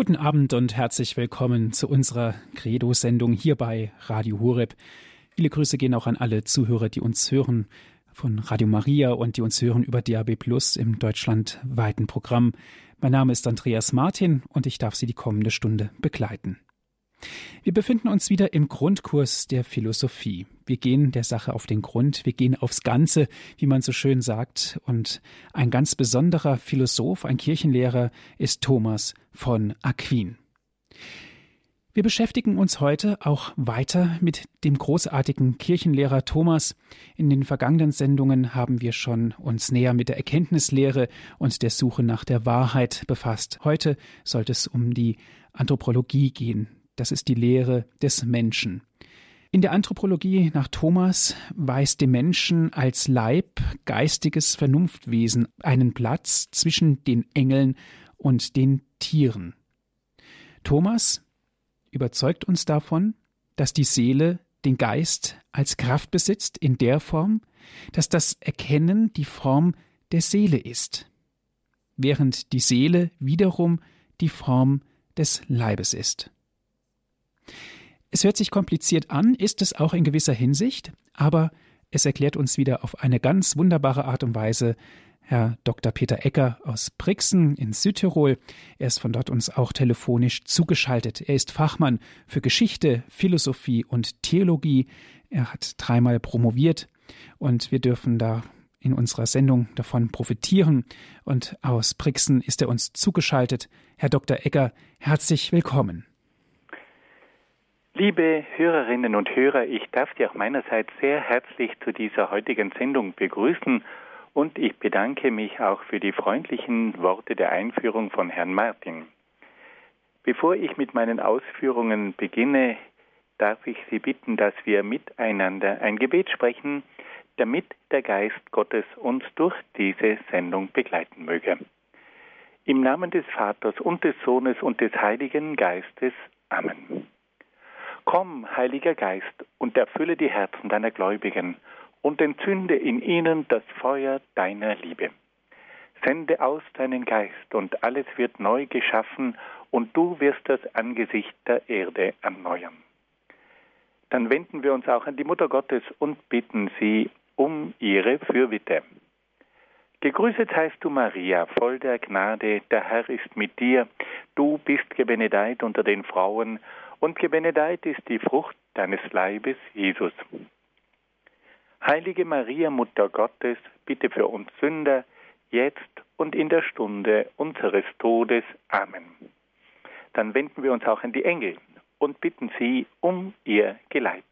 Guten Abend und herzlich willkommen zu unserer Credo-Sendung hier bei Radio Horeb. Viele Grüße gehen auch an alle Zuhörer, die uns hören von Radio Maria und die uns hören über DAB Plus im deutschlandweiten Programm. Mein Name ist Andreas Martin und ich darf Sie die kommende Stunde begleiten. Wir befinden uns wieder im Grundkurs der Philosophie. Wir gehen der Sache auf den Grund, wir gehen aufs Ganze, wie man so schön sagt. Und ein ganz besonderer Philosoph, ein Kirchenlehrer ist Thomas von Aquin. Wir beschäftigen uns heute auch weiter mit dem großartigen Kirchenlehrer Thomas. In den vergangenen Sendungen haben wir schon uns näher mit der Erkenntnislehre und der Suche nach der Wahrheit befasst. Heute sollte es um die Anthropologie gehen, das ist die Lehre des Menschen. In der Anthropologie nach Thomas weist dem Menschen als Leib geistiges Vernunftwesen einen Platz zwischen den Engeln und den Tieren. Thomas überzeugt uns davon, dass die Seele den Geist als Kraft besitzt in der Form, dass das Erkennen die Form der Seele ist, während die Seele wiederum die Form des Leibes ist. Es hört sich kompliziert an, ist es auch in gewisser Hinsicht, aber es erklärt uns wieder auf eine ganz wunderbare Art und Weise Herr Dr. Peter Ecker aus Brixen in Südtirol. Er ist von dort uns auch telefonisch zugeschaltet. Er ist Fachmann für Geschichte, Philosophie und Theologie. Er hat dreimal promoviert und wir dürfen da in unserer Sendung davon profitieren. Und aus Brixen ist er uns zugeschaltet. Herr Dr. Ecker, herzlich willkommen. Liebe Hörerinnen und Hörer, ich darf Sie auch meinerseits sehr herzlich zu dieser heutigen Sendung begrüßen und ich bedanke mich auch für die freundlichen Worte der Einführung von Herrn Martin. Bevor ich mit meinen Ausführungen beginne, darf ich Sie bitten, dass wir miteinander ein Gebet sprechen, damit der Geist Gottes uns durch diese Sendung begleiten möge. Im Namen des Vaters und des Sohnes und des Heiligen Geistes. Amen. Komm, Heiliger Geist, und erfülle die Herzen deiner Gläubigen und entzünde in ihnen das Feuer deiner Liebe. Sende aus deinen Geist, und alles wird neu geschaffen, und du wirst das Angesicht der Erde erneuern. Dann wenden wir uns auch an die Mutter Gottes und bitten sie um ihre Fürbitte. Gegrüßet heißt du Maria, voll der Gnade, der Herr ist mit dir, du bist gebenedeit unter den Frauen, und gebenedeit ist die Frucht deines Leibes, Jesus. Heilige Maria, Mutter Gottes, bitte für uns Sünder, jetzt und in der Stunde unseres Todes. Amen. Dann wenden wir uns auch an die Engel und bitten sie um ihr Geleit.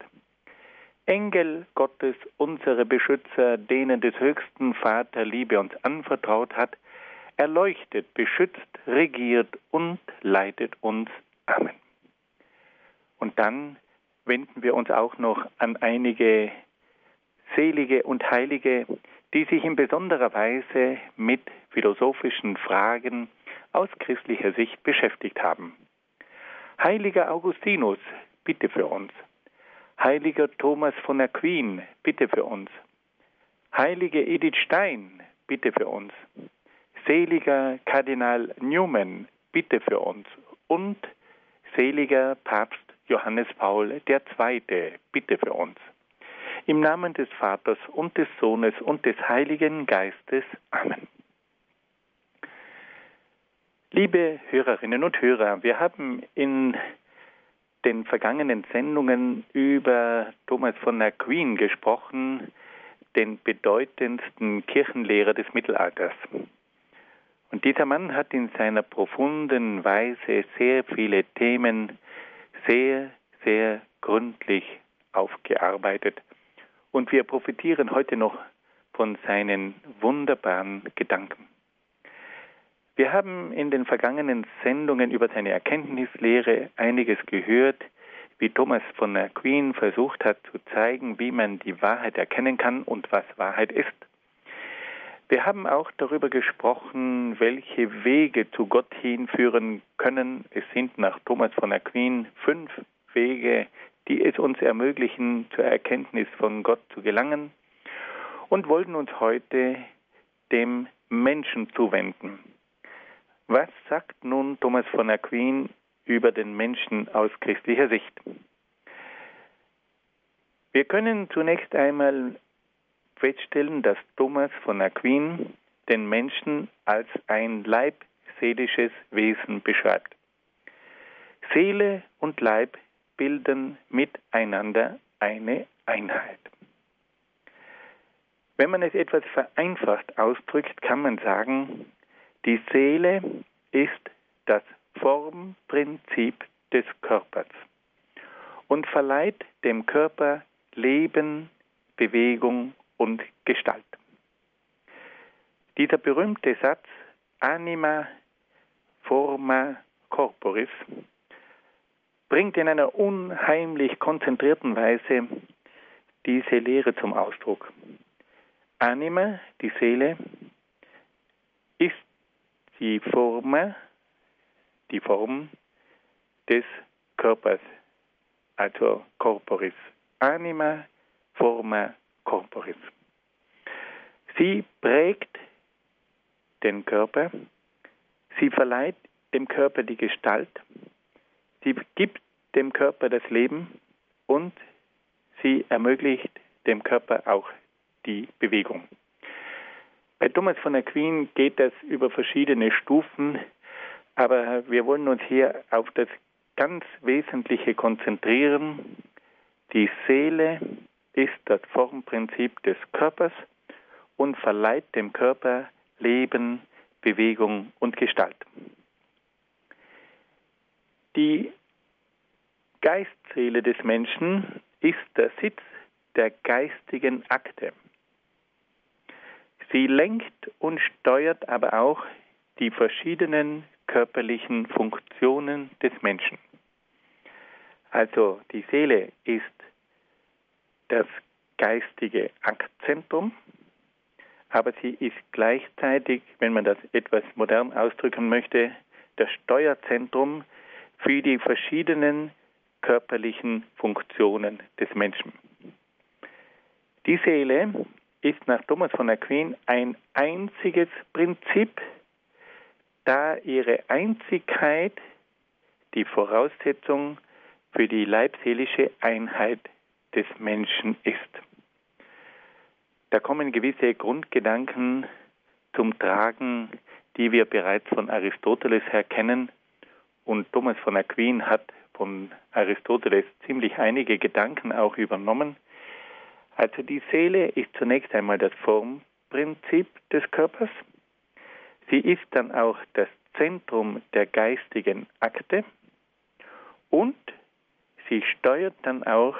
Engel Gottes, unsere Beschützer, denen des höchsten Vater Liebe uns anvertraut hat, erleuchtet, beschützt, regiert und leitet uns. Amen. Und dann wenden wir uns auch noch an einige Selige und Heilige, die sich in besonderer Weise mit philosophischen Fragen aus christlicher Sicht beschäftigt haben. Heiliger Augustinus, bitte für uns. Heiliger Thomas von Aquin, bitte für uns. Heilige Edith Stein, bitte für uns. Seliger Kardinal Newman, bitte für uns. Und seliger Papst Johannes Paul II. Bitte für uns. Im Namen des Vaters und des Sohnes und des Heiligen Geistes. Amen. Liebe Hörerinnen und Hörer, wir haben in den vergangenen Sendungen über Thomas von Aquin gesprochen, den bedeutendsten Kirchenlehrer des Mittelalters. Und dieser Mann hat in seiner profunden Weise sehr viele Themen sehr, sehr gründlich aufgearbeitet. Und wir profitieren heute noch von seinen wunderbaren Gedanken. Wir haben in den vergangenen Sendungen über seine Erkenntnislehre einiges gehört, wie Thomas von Aquin versucht hat zu zeigen, wie man die Wahrheit erkennen kann und was Wahrheit ist. Wir haben auch darüber gesprochen, welche Wege zu Gott hinführen können. Es sind nach Thomas von Aquin fünf Wege, die es uns ermöglichen, zur Erkenntnis von Gott zu gelangen und wollten uns heute dem Menschen zuwenden. Was sagt nun Thomas von Aquin über den Menschen aus christlicher Sicht? Wir können zunächst einmal feststellen, dass Thomas von Aquin den Menschen als ein leibseelisches Wesen beschreibt. Seele und Leib bilden miteinander eine Einheit. Wenn man es etwas vereinfacht ausdrückt, kann man sagen, die Seele ist das Formprinzip des Körpers und verleiht dem Körper Leben, Bewegung und Gestalt. Dieser berühmte Satz Anima forma corporis bringt in einer unheimlich konzentrierten Weise diese Lehre zum Ausdruck. Anima, die Seele, ist die Form, die Form des Körpers, also Corporis. Anima forma corporis. Sie prägt den Körper, sie verleiht dem Körper die Gestalt, sie gibt dem Körper das Leben und sie ermöglicht dem Körper auch die Bewegung. Bei Thomas von Aquin geht das über verschiedene Stufen, aber wir wollen uns hier auf das ganz Wesentliche konzentrieren. Die Seele ist das Formprinzip des Körpers und verleiht dem Körper Leben, Bewegung und Gestalt. Die Geistseele des Menschen ist der Sitz der geistigen Akte. Sie lenkt und steuert aber auch die verschiedenen körperlichen Funktionen des Menschen. Also die Seele ist das geistige Aktzentrum, aber sie ist gleichzeitig, wenn man das etwas modern ausdrücken möchte, das Steuerzentrum für die verschiedenen körperlichen Funktionen des Menschen. Die Seele ist nach Thomas von Aquin ein einziges Prinzip, da ihre Einzigkeit die Voraussetzung für die leibseelische Einheit des Menschen ist. Da kommen gewisse Grundgedanken zum Tragen, die wir bereits von Aristoteles her kennen. Und Thomas von Aquin hat von Aristoteles ziemlich einige Gedanken auch übernommen. Also die Seele ist zunächst einmal das Formprinzip des Körpers. Sie ist dann auch das Zentrum der geistigen Akte und sie steuert dann auch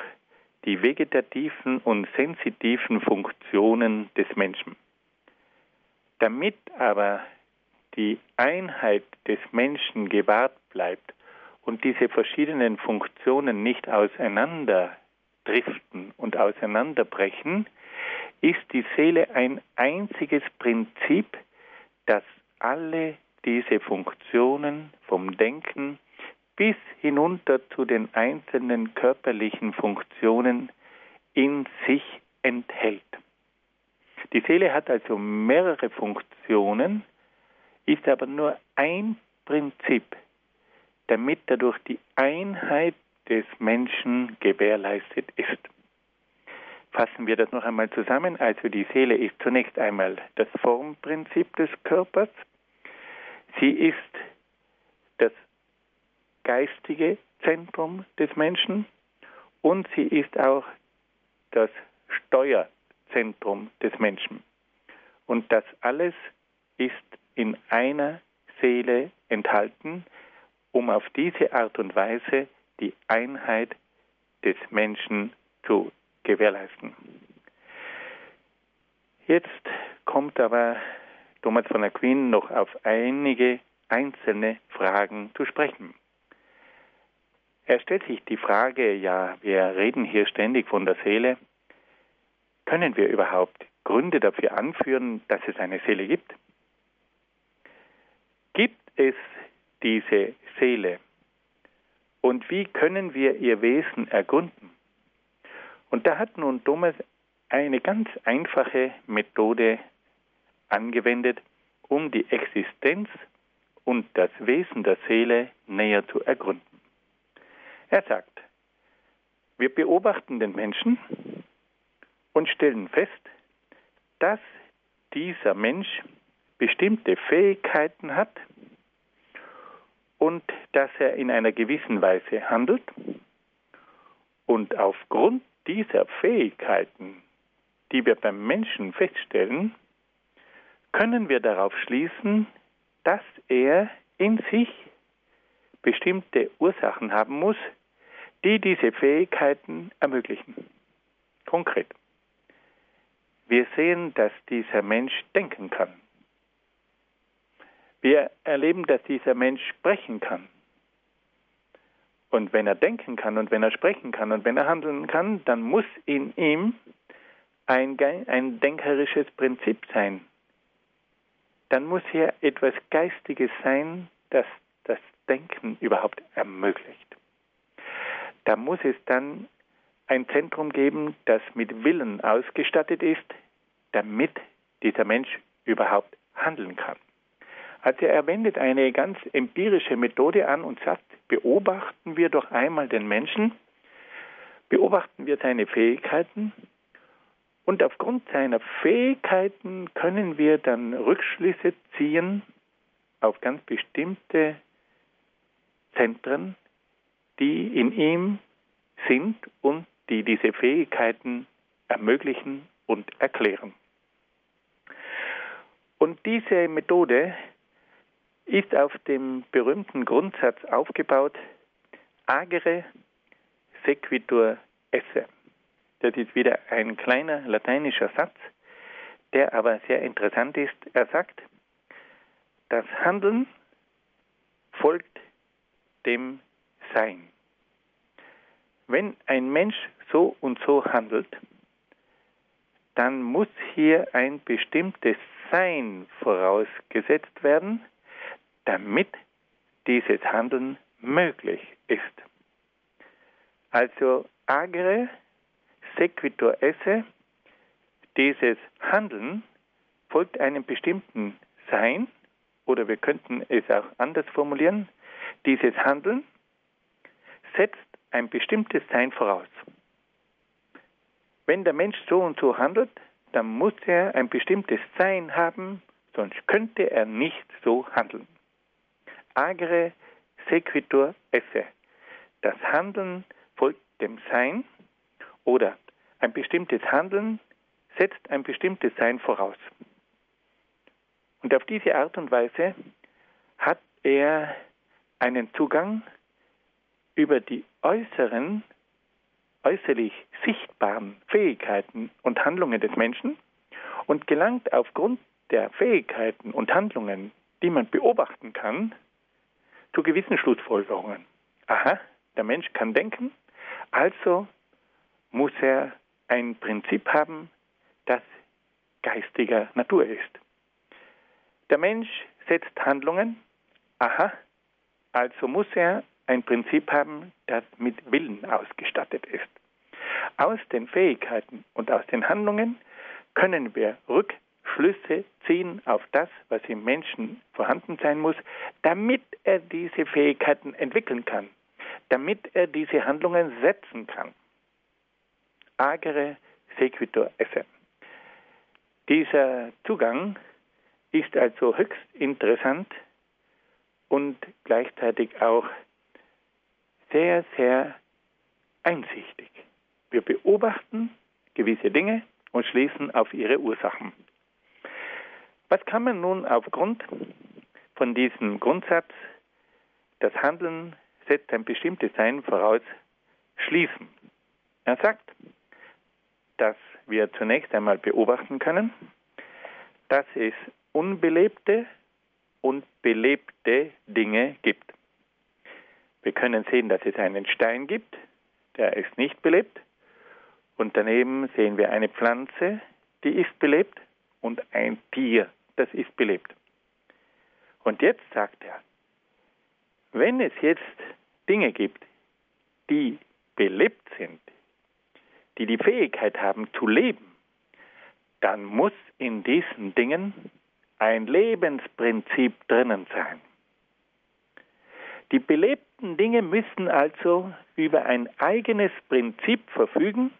die vegetativen und sensitiven Funktionen des Menschen. Damit aber die Einheit des Menschen gewahrt bleibt und diese verschiedenen Funktionen nicht auseinander driften und auseinanderbrechen, ist die Seele ein einziges Prinzip, das alle diese Funktionen vom Denken bis hinunter zu den einzelnen körperlichen Funktionen in sich enthält. Die Seele hat also mehrere Funktionen, ist aber nur ein Prinzip, damit dadurch die Einheit des Menschen gewährleistet ist. Fassen wir das noch einmal zusammen. Also die Seele ist zunächst einmal das Formprinzip des Körpers. Sie ist das geistige Zentrum des Menschen und sie ist auch das Steuerzentrum des Menschen. Und das alles ist in einer Seele enthalten, um auf diese Art und Weise die Einheit des Menschen zu gewährleisten. Jetzt kommt aber Thomas von Aquin noch auf einige einzelne Fragen zu sprechen. Er stellt sich die Frage, ja, wir reden hier ständig von der Seele. Können wir überhaupt Gründe dafür anführen, dass es eine Seele gibt? Gibt es diese Seele? Und wie können wir ihr Wesen ergründen? Und da hat nun Thomas eine ganz einfache Methode angewendet, um die Existenz und das Wesen der Seele näher zu ergründen. Er sagt, wir beobachten den Menschen und stellen fest, dass dieser Mensch bestimmte Fähigkeiten hat und dass er in einer gewissen Weise handelt. Und aufgrund dieser Fähigkeiten, die wir beim Menschen feststellen, können wir darauf schließen, dass er in sich bestimmte Ursachen haben muss, die diese Fähigkeiten ermöglichen. Konkret. Wir sehen, dass dieser Mensch denken kann. Wir erleben, dass dieser Mensch sprechen kann. Und wenn er denken kann und wenn er sprechen kann und wenn er handeln kann, dann muss in ihm ein, ein denkerisches Prinzip sein. Dann muss hier etwas Geistiges sein, das das Denken überhaupt ermöglicht. Da muss es dann ein Zentrum geben, das mit Willen ausgestattet ist, damit dieser Mensch überhaupt handeln kann. Also er wendet eine ganz empirische Methode an und sagt, beobachten wir doch einmal den Menschen, beobachten wir seine Fähigkeiten und aufgrund seiner Fähigkeiten können wir dann Rückschlüsse ziehen auf ganz bestimmte Zentren, die in ihm sind und die diese Fähigkeiten ermöglichen und erklären. Und diese Methode ist auf dem berühmten Grundsatz aufgebaut, agere sequitur esse. Das ist wieder ein kleiner lateinischer Satz, der aber sehr interessant ist. Er sagt, das Handeln folgt dem Sein. Wenn ein Mensch so und so handelt, dann muss hier ein bestimmtes Sein vorausgesetzt werden, damit dieses Handeln möglich ist. Also agere sequitur esse, dieses Handeln folgt einem bestimmten Sein, oder wir könnten es auch anders formulieren, dieses Handeln setzt ein bestimmtes Sein voraus. Wenn der Mensch so und so handelt, dann muss er ein bestimmtes Sein haben, sonst könnte er nicht so handeln. Agere sequitur esse. Das Handeln folgt dem Sein oder ein bestimmtes Handeln setzt ein bestimmtes Sein voraus. Und auf diese Art und Weise hat er einen Zugang über die äußeren, äußerlich sichtbaren Fähigkeiten und Handlungen des Menschen und gelangt aufgrund der Fähigkeiten und Handlungen, die man beobachten kann, zu gewissen Schlussfolgerungen. Aha, der Mensch kann denken, also muss er ein Prinzip haben, das geistiger Natur ist. Der Mensch setzt Handlungen, aha, also muss er ein Prinzip haben, das mit Willen ausgestattet ist. Aus den Fähigkeiten und aus den Handlungen können wir Rückschlüsse ziehen auf das, was im Menschen vorhanden sein muss, damit er diese Fähigkeiten entwickeln kann, damit er diese Handlungen setzen kann. Agere sequitur esse. Dieser Zugang ist also höchst interessant und gleichzeitig auch sehr, sehr einsichtig. Wir beobachten gewisse Dinge und schließen auf ihre Ursachen. Was kann man nun aufgrund von diesem Grundsatz, das Handeln setzt ein bestimmtes Sein voraus, schließen? Er sagt, dass wir zunächst einmal beobachten können, dass es unbelebte und belebte Dinge gibt. Wir können sehen, dass es einen Stein gibt, der ist nicht belebt. Und daneben sehen wir eine Pflanze, die ist belebt, und ein Tier, das ist belebt. Und jetzt sagt er, wenn es jetzt Dinge gibt, die belebt sind, die die Fähigkeit haben zu leben, dann muss in diesen Dingen ein Lebensprinzip drinnen sein. Die belebten Dinge müssen also über ein eigenes Prinzip verfügen,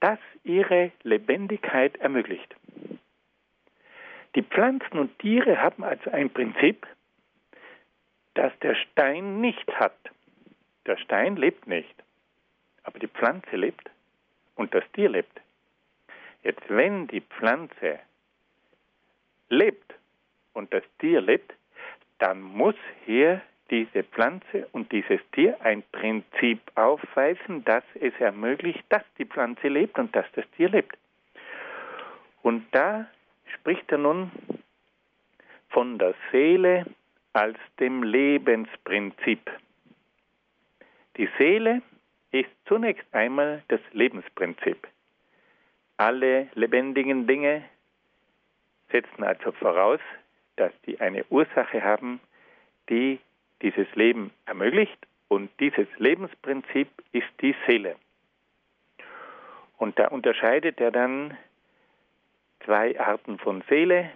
das ihre Lebendigkeit ermöglicht. Die Pflanzen und Tiere haben also ein Prinzip, das der Stein nicht hat. Der Stein lebt nicht, aber die Pflanze lebt und das Tier lebt. Jetzt, wenn die Pflanze lebt und das Tier lebt, dann muss hier diese Pflanze und dieses Tier ein Prinzip aufweisen, das es ermöglicht, dass die Pflanze lebt und dass das Tier lebt. Und da spricht er nun von der Seele als dem Lebensprinzip. Die Seele ist zunächst einmal das Lebensprinzip. Alle lebendigen Dinge setzen also voraus, dass die eine Ursache haben, die dieses Leben ermöglicht und dieses Lebensprinzip ist die Seele. Und da unterscheidet er dann zwei Arten von Seele.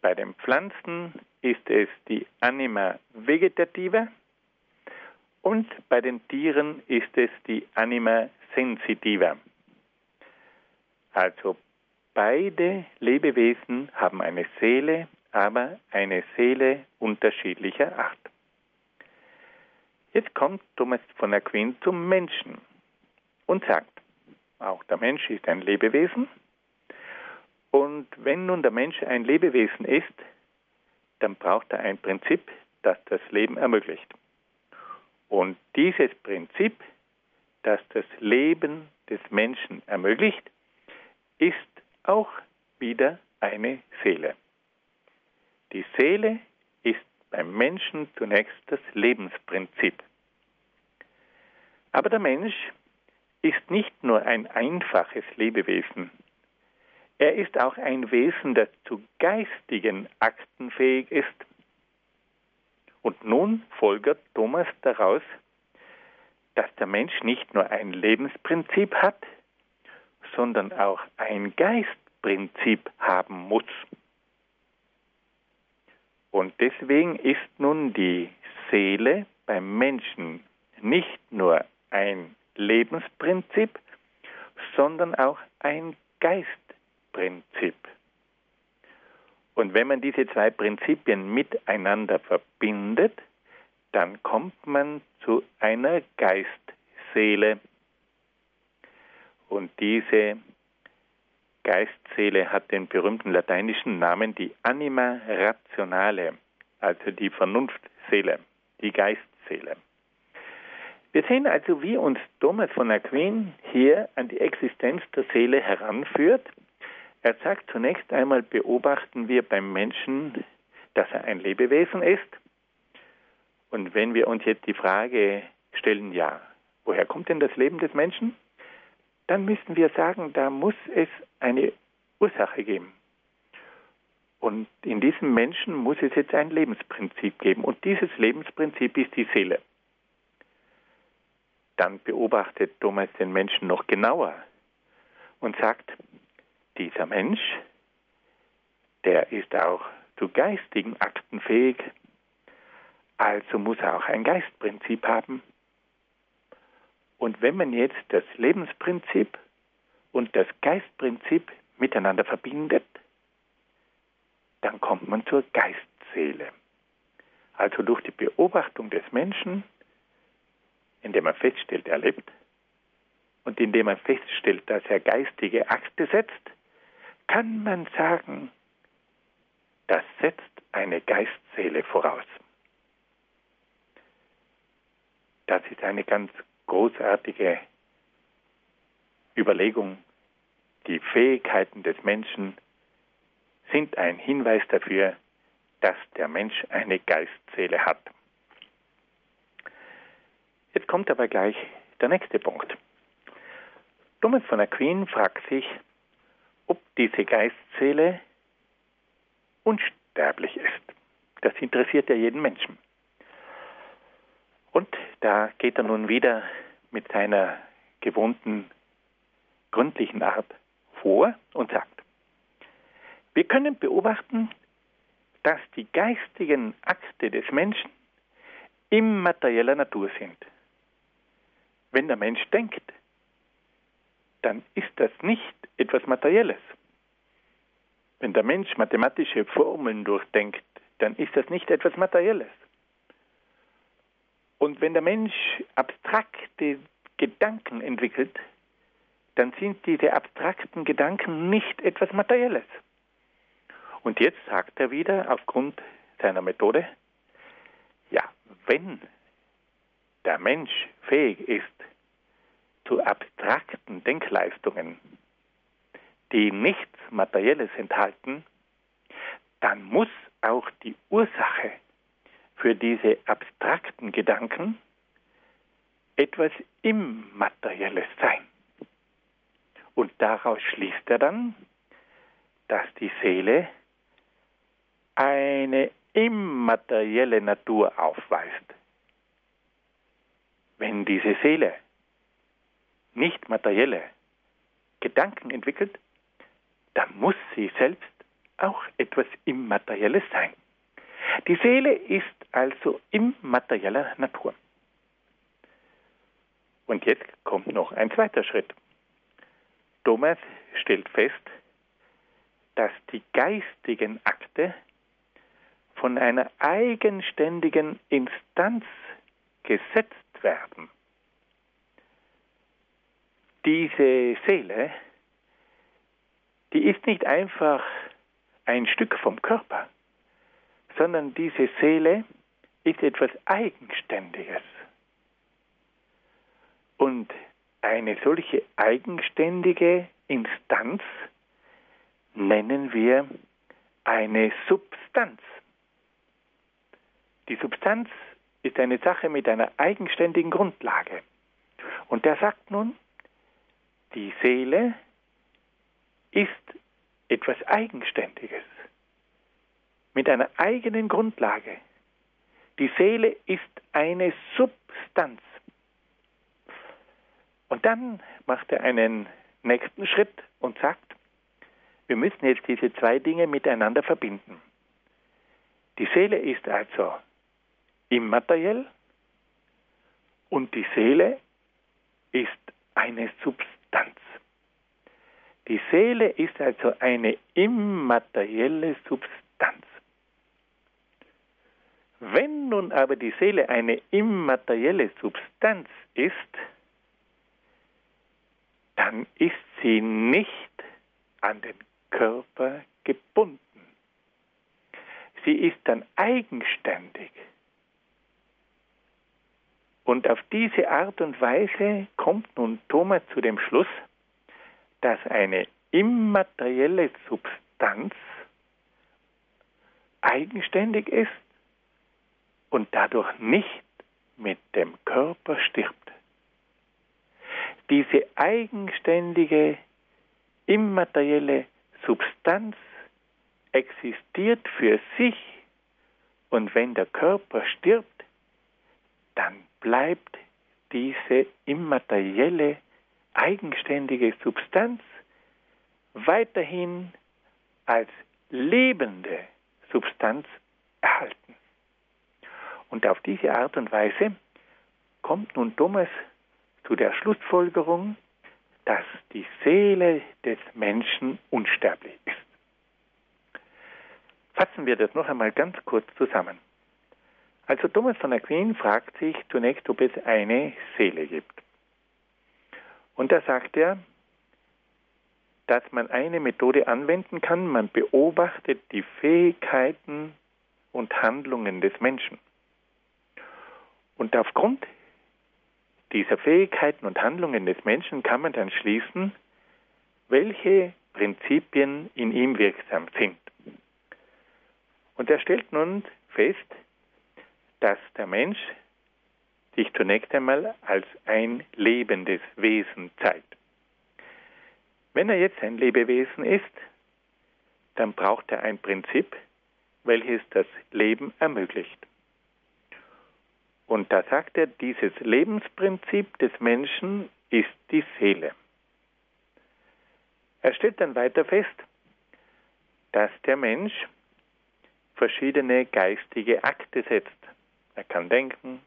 Bei den Pflanzen ist es die Anima vegetativa und bei den Tieren ist es die Anima sensitiva. Also beide Lebewesen haben eine Seele, aber eine Seele unterschiedlicher Art. Jetzt kommt Thomas von Aquin zum Menschen und sagt, auch der Mensch ist ein Lebewesen. Und wenn nun der Mensch ein Lebewesen ist, dann braucht er ein Prinzip, das das Leben ermöglicht. Und dieses Prinzip, das das Leben des Menschen ermöglicht, ist auch wieder eine Seele. Die Seele ist beim Menschen zunächst das Lebensprinzip. Aber der Mensch ist nicht nur ein einfaches Lebewesen. Er ist auch ein Wesen, das zu geistigen Akten fähig ist. Und nun folgert Thomas daraus, dass der Mensch nicht nur ein Lebensprinzip hat, sondern auch ein Geistprinzip haben muss. Und deswegen ist nun die Seele beim Menschen nicht nur ein Lebensprinzip, sondern auch ein Geistprinzip. Und wenn man diese zwei Prinzipien miteinander verbindet, dann kommt man zu einer Geistseele. Und diese Geistseele hat den berühmten lateinischen Namen die Anima Rationale, also die Vernunftseele, die Geistseele. Wir sehen also, wie uns Thomas von Aquin hier an die Existenz der Seele heranführt. Er sagt zunächst einmal, beobachten wir beim Menschen, dass er ein Lebewesen ist. Und wenn wir uns jetzt die Frage stellen, ja, woher kommt denn das Leben des Menschen? Dann müssen wir sagen, da muss es eine Ursache geben. Und in diesem Menschen muss es jetzt ein Lebensprinzip geben. Und dieses Lebensprinzip ist die Seele. Dann beobachtet Thomas den Menschen noch genauer und sagt, dieser Mensch, der ist auch zu geistigen Akten fähig, also muss er auch ein Geistprinzip haben. Und wenn man jetzt das Lebensprinzip und das Geistprinzip miteinander verbindet, dann kommt man zur Geistseele. Also durch die Beobachtung des Menschen, indem er feststellt, er lebt, und indem er feststellt, dass er geistige Akte setzt, kann man sagen, das setzt eine Geistseele voraus. Das ist eine ganz großartige Überlegung. Die Fähigkeiten des Menschen sind ein Hinweis dafür, dass der Mensch eine Geistseele hat. Jetzt kommt aber gleich der nächste Punkt. Thomas von Aquin fragt sich, ob diese Geistseele unsterblich ist. Das interessiert ja jeden Menschen. Und da geht er nun wieder mit seiner gewohnten gründlichen Art vor und sagt, wir können beobachten, dass die geistigen Akte des Menschen immaterieller Natur sind. Wenn der Mensch denkt, dann ist das nicht etwas Materielles. Wenn der Mensch mathematische Formeln durchdenkt, dann ist das nicht etwas Materielles. Und wenn der Mensch abstrakte Gedanken entwickelt, dann sind diese abstrakten Gedanken nicht etwas Materielles. Und jetzt sagt er wieder aufgrund seiner Methode, ja, wenn der Mensch fähig ist zu abstrakten Denkleistungen, die nichts Materielles enthalten, dann muss auch die Ursache für diese abstrakten Gedanken etwas Immaterielles sein. Und daraus schließt er dann, dass die Seele eine immaterielle Natur aufweist. Wenn diese Seele nicht materielle Gedanken entwickelt, dann muss sie selbst auch etwas Immaterielles sein. Die Seele ist also immaterieller Natur. Und jetzt kommt noch ein zweiter Schritt. Thomas stellt fest, dass die geistigen Akte von einer eigenständigen Instanz gesetzt werden. Diese Seele, die ist nicht einfach ein Stück vom Körper, sondern diese Seele ist etwas Eigenständiges. Und eine solche eigenständige Instanz nennen wir eine Substanz. Die Substanz ist eine Sache mit einer eigenständigen Grundlage. Und der sagt nun, die Seele ist etwas Eigenständiges mit einer eigenen Grundlage. Die Seele ist eine Substanz. Und dann macht er einen nächsten Schritt und sagt, wir müssen jetzt diese zwei Dinge miteinander verbinden. Die Seele ist also immateriell und die Seele ist eine Substanz. Die Seele ist also eine immaterielle Substanz. Wenn nun aber die Seele eine immaterielle Substanz ist, dann ist sie nicht an den Körper gebunden. Sie ist dann eigenständig. Und auf diese Art und Weise kommt nun Thomas zu dem Schluss, dass eine immaterielle Substanz eigenständig ist und dadurch nicht mit dem Körper stirbt. Diese eigenständige, immaterielle Substanz existiert für sich und wenn der Körper stirbt, dann bleibt diese immaterielle, eigenständige Substanz weiterhin als lebende Substanz. Und auf diese Art und Weise kommt nun Thomas zu der Schlussfolgerung, dass die Seele des Menschen unsterblich ist. Fassen wir das noch einmal ganz kurz zusammen. Also Thomas von Aquin fragt sich zunächst, ob es eine Seele gibt. Und da sagt er, dass man eine Methode anwenden kann, man beobachtet die Fähigkeiten und Handlungen des Menschen. Und aufgrund dieser Fähigkeiten und Handlungen des Menschen kann man dann schließen, welche Prinzipien in ihm wirksam sind. Und er stellt nun fest, dass der Mensch sich zunächst einmal als ein lebendes Wesen zeigt. Wenn er jetzt ein Lebewesen ist, dann braucht er ein Prinzip, welches das Leben ermöglicht. Und da sagt er, dieses Lebensprinzip des Menschen ist die Seele. Er stellt dann weiter fest, dass der Mensch verschiedene geistige Akte setzt. er kann denken,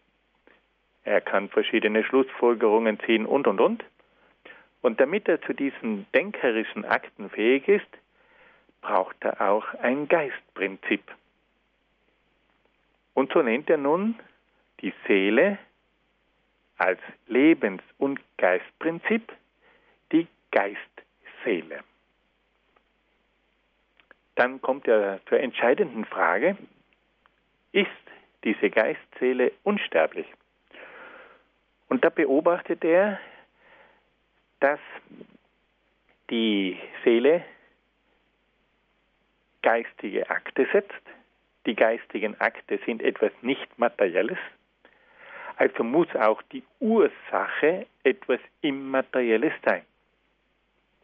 er kann verschiedene Schlussfolgerungen ziehen und, und, und. Und damit er zu diesen denkerischen Akten fähig ist, braucht er auch ein Geistprinzip. Und so nennt er nun die Seele als Lebens- und Geistprinzip die Geistseele. Dann kommt er zur entscheidenden Frage, ist diese Geistseele unsterblich? Und da beobachtet er, dass die Seele geistige Akte setzt. Die geistigen Akte sind etwas nicht Materielles. Also muss auch die Ursache etwas Immaterielles sein.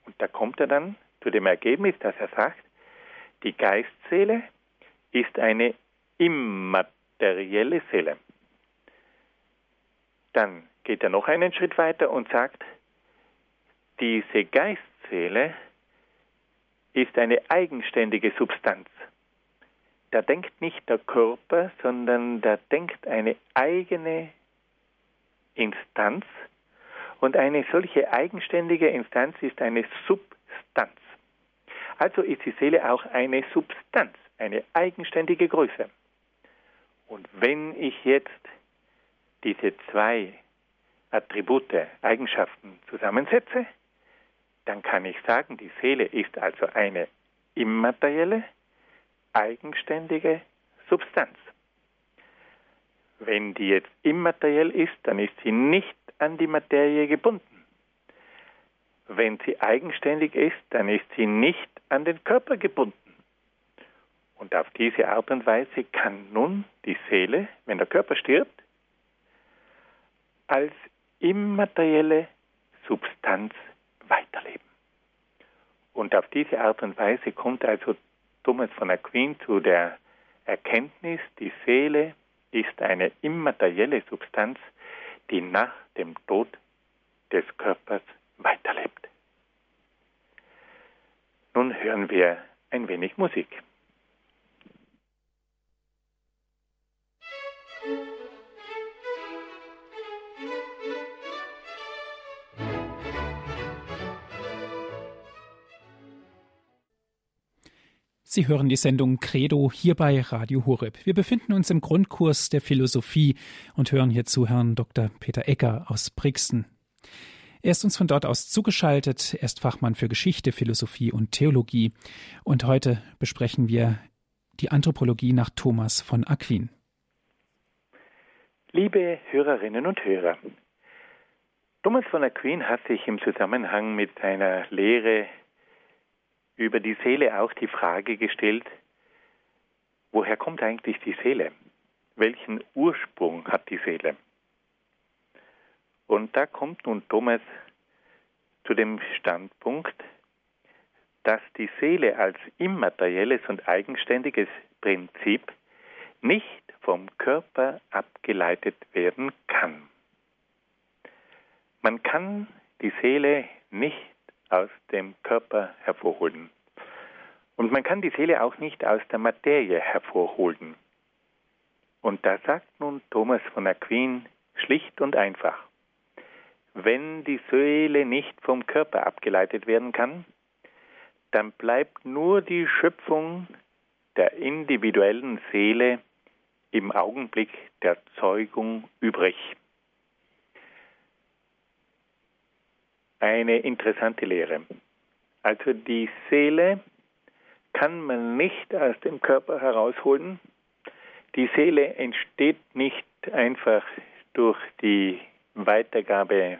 Und da kommt er dann zu dem Ergebnis, dass er sagt, die Geistseele ist eine immaterielle Seele. Dann geht er noch einen Schritt weiter und sagt, diese Geistseele ist eine eigenständige Substanz. Da denkt nicht der Körper, sondern da denkt eine eigene Instanz. Und eine solche eigenständige Instanz ist eine Substanz. Also ist die Seele auch eine Substanz, eine eigenständige Größe. Und wenn ich jetzt diese zwei Attribute, Eigenschaften zusammensetze, dann kann ich sagen, die Seele ist also eine immaterielle, eigenständige Substanz. Wenn die jetzt immateriell ist, dann ist sie nicht an die Materie gebunden. Wenn sie eigenständig ist, dann ist sie nicht an den Körper gebunden. Und auf diese Art und Weise kann nun die Seele, wenn der Körper stirbt, als immaterielle Substanz weiterleben. Und auf diese Art und Weise kommt also Thomas von Aquin zu der Erkenntnis, die Seele ist eine immaterielle Substanz, die nach dem Tod des Körpers weiterlebt. Nun hören wir ein wenig Musik. Sie hören die Sendung Credo hier bei Radio Horeb. Wir befinden uns im Grundkurs der Philosophie und hören hierzu Herrn Dr. Peter Ecker aus Brixen. Er ist uns von dort aus zugeschaltet. Er ist Fachmann für Geschichte, Philosophie und Theologie. Und heute besprechen wir die Anthropologie nach Thomas von Aquin. Liebe Hörerinnen und Hörer, Thomas von Aquin hat sich im Zusammenhang mit seiner Lehre über die Seele auch die Frage gestellt, woher kommt eigentlich die Seele? Welchen Ursprung hat die Seele? Und da kommt nun Thomas zu dem Standpunkt, dass die Seele als immaterielles und eigenständiges Prinzip nicht vom Körper abgeleitet werden kann. Man kann die Seele nicht aus dem Körper hervorholen. Und man kann die Seele auch nicht aus der Materie hervorholen. Und da sagt nun Thomas von Aquin schlicht und einfach, wenn die Seele nicht vom Körper abgeleitet werden kann, dann bleibt nur die Schöpfung der individuellen Seele im Augenblick der Zeugung übrig. Eine interessante Lehre. Also die Seele kann man nicht aus dem Körper herausholen. Die Seele entsteht nicht einfach durch die Weitergabe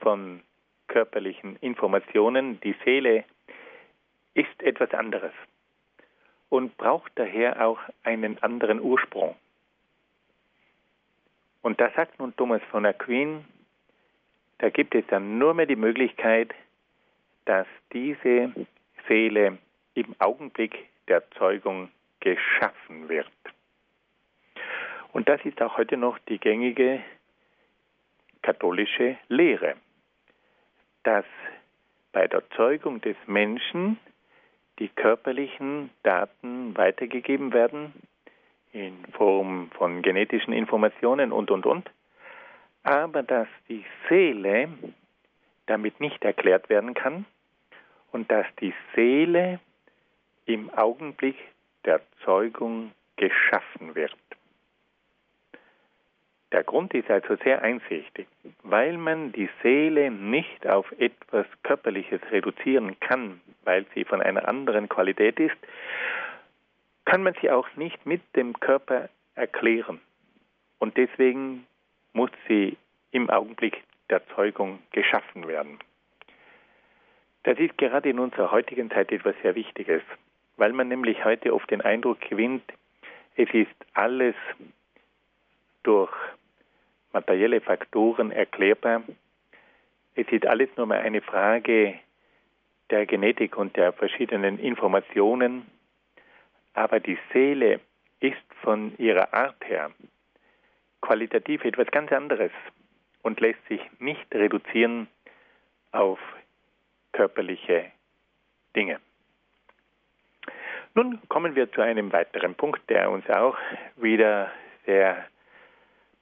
von körperlichen Informationen. Die Seele ist etwas anderes und braucht daher auch einen anderen Ursprung. Und da sagt nun Thomas von Aquin, da gibt es dann nur mehr die Möglichkeit, dass diese Seele im Augenblick der Zeugung geschaffen wird. Und das ist auch heute noch die gängige katholische Lehre, dass bei der Zeugung des Menschen die körperlichen Daten weitergegeben werden, in Form von genetischen Informationen und, und, und, aber dass die Seele damit nicht erklärt werden kann und dass die Seele im Augenblick der Zeugung geschaffen wird. Der Grund ist also sehr einsichtig, weil man die Seele nicht auf etwas Körperliches reduzieren kann, weil sie von einer anderen Qualität ist, kann man sie auch nicht mit dem Körper erklären. Und deswegen muss sie im Augenblick der Zeugung geschaffen werden. Das ist gerade in unserer heutigen Zeit etwas sehr Wichtiges, weil man nämlich heute oft den Eindruck gewinnt, es ist alles durch materielle Faktoren erklärbar. Es ist alles nur mal eine Frage der Genetik und der verschiedenen Informationen, aber die Seele ist von ihrer Art her qualitativ etwas ganz anderes und lässt sich nicht reduzieren auf körperliche Dinge. Nun kommen wir zu einem weiteren Punkt, der uns auch wieder sehr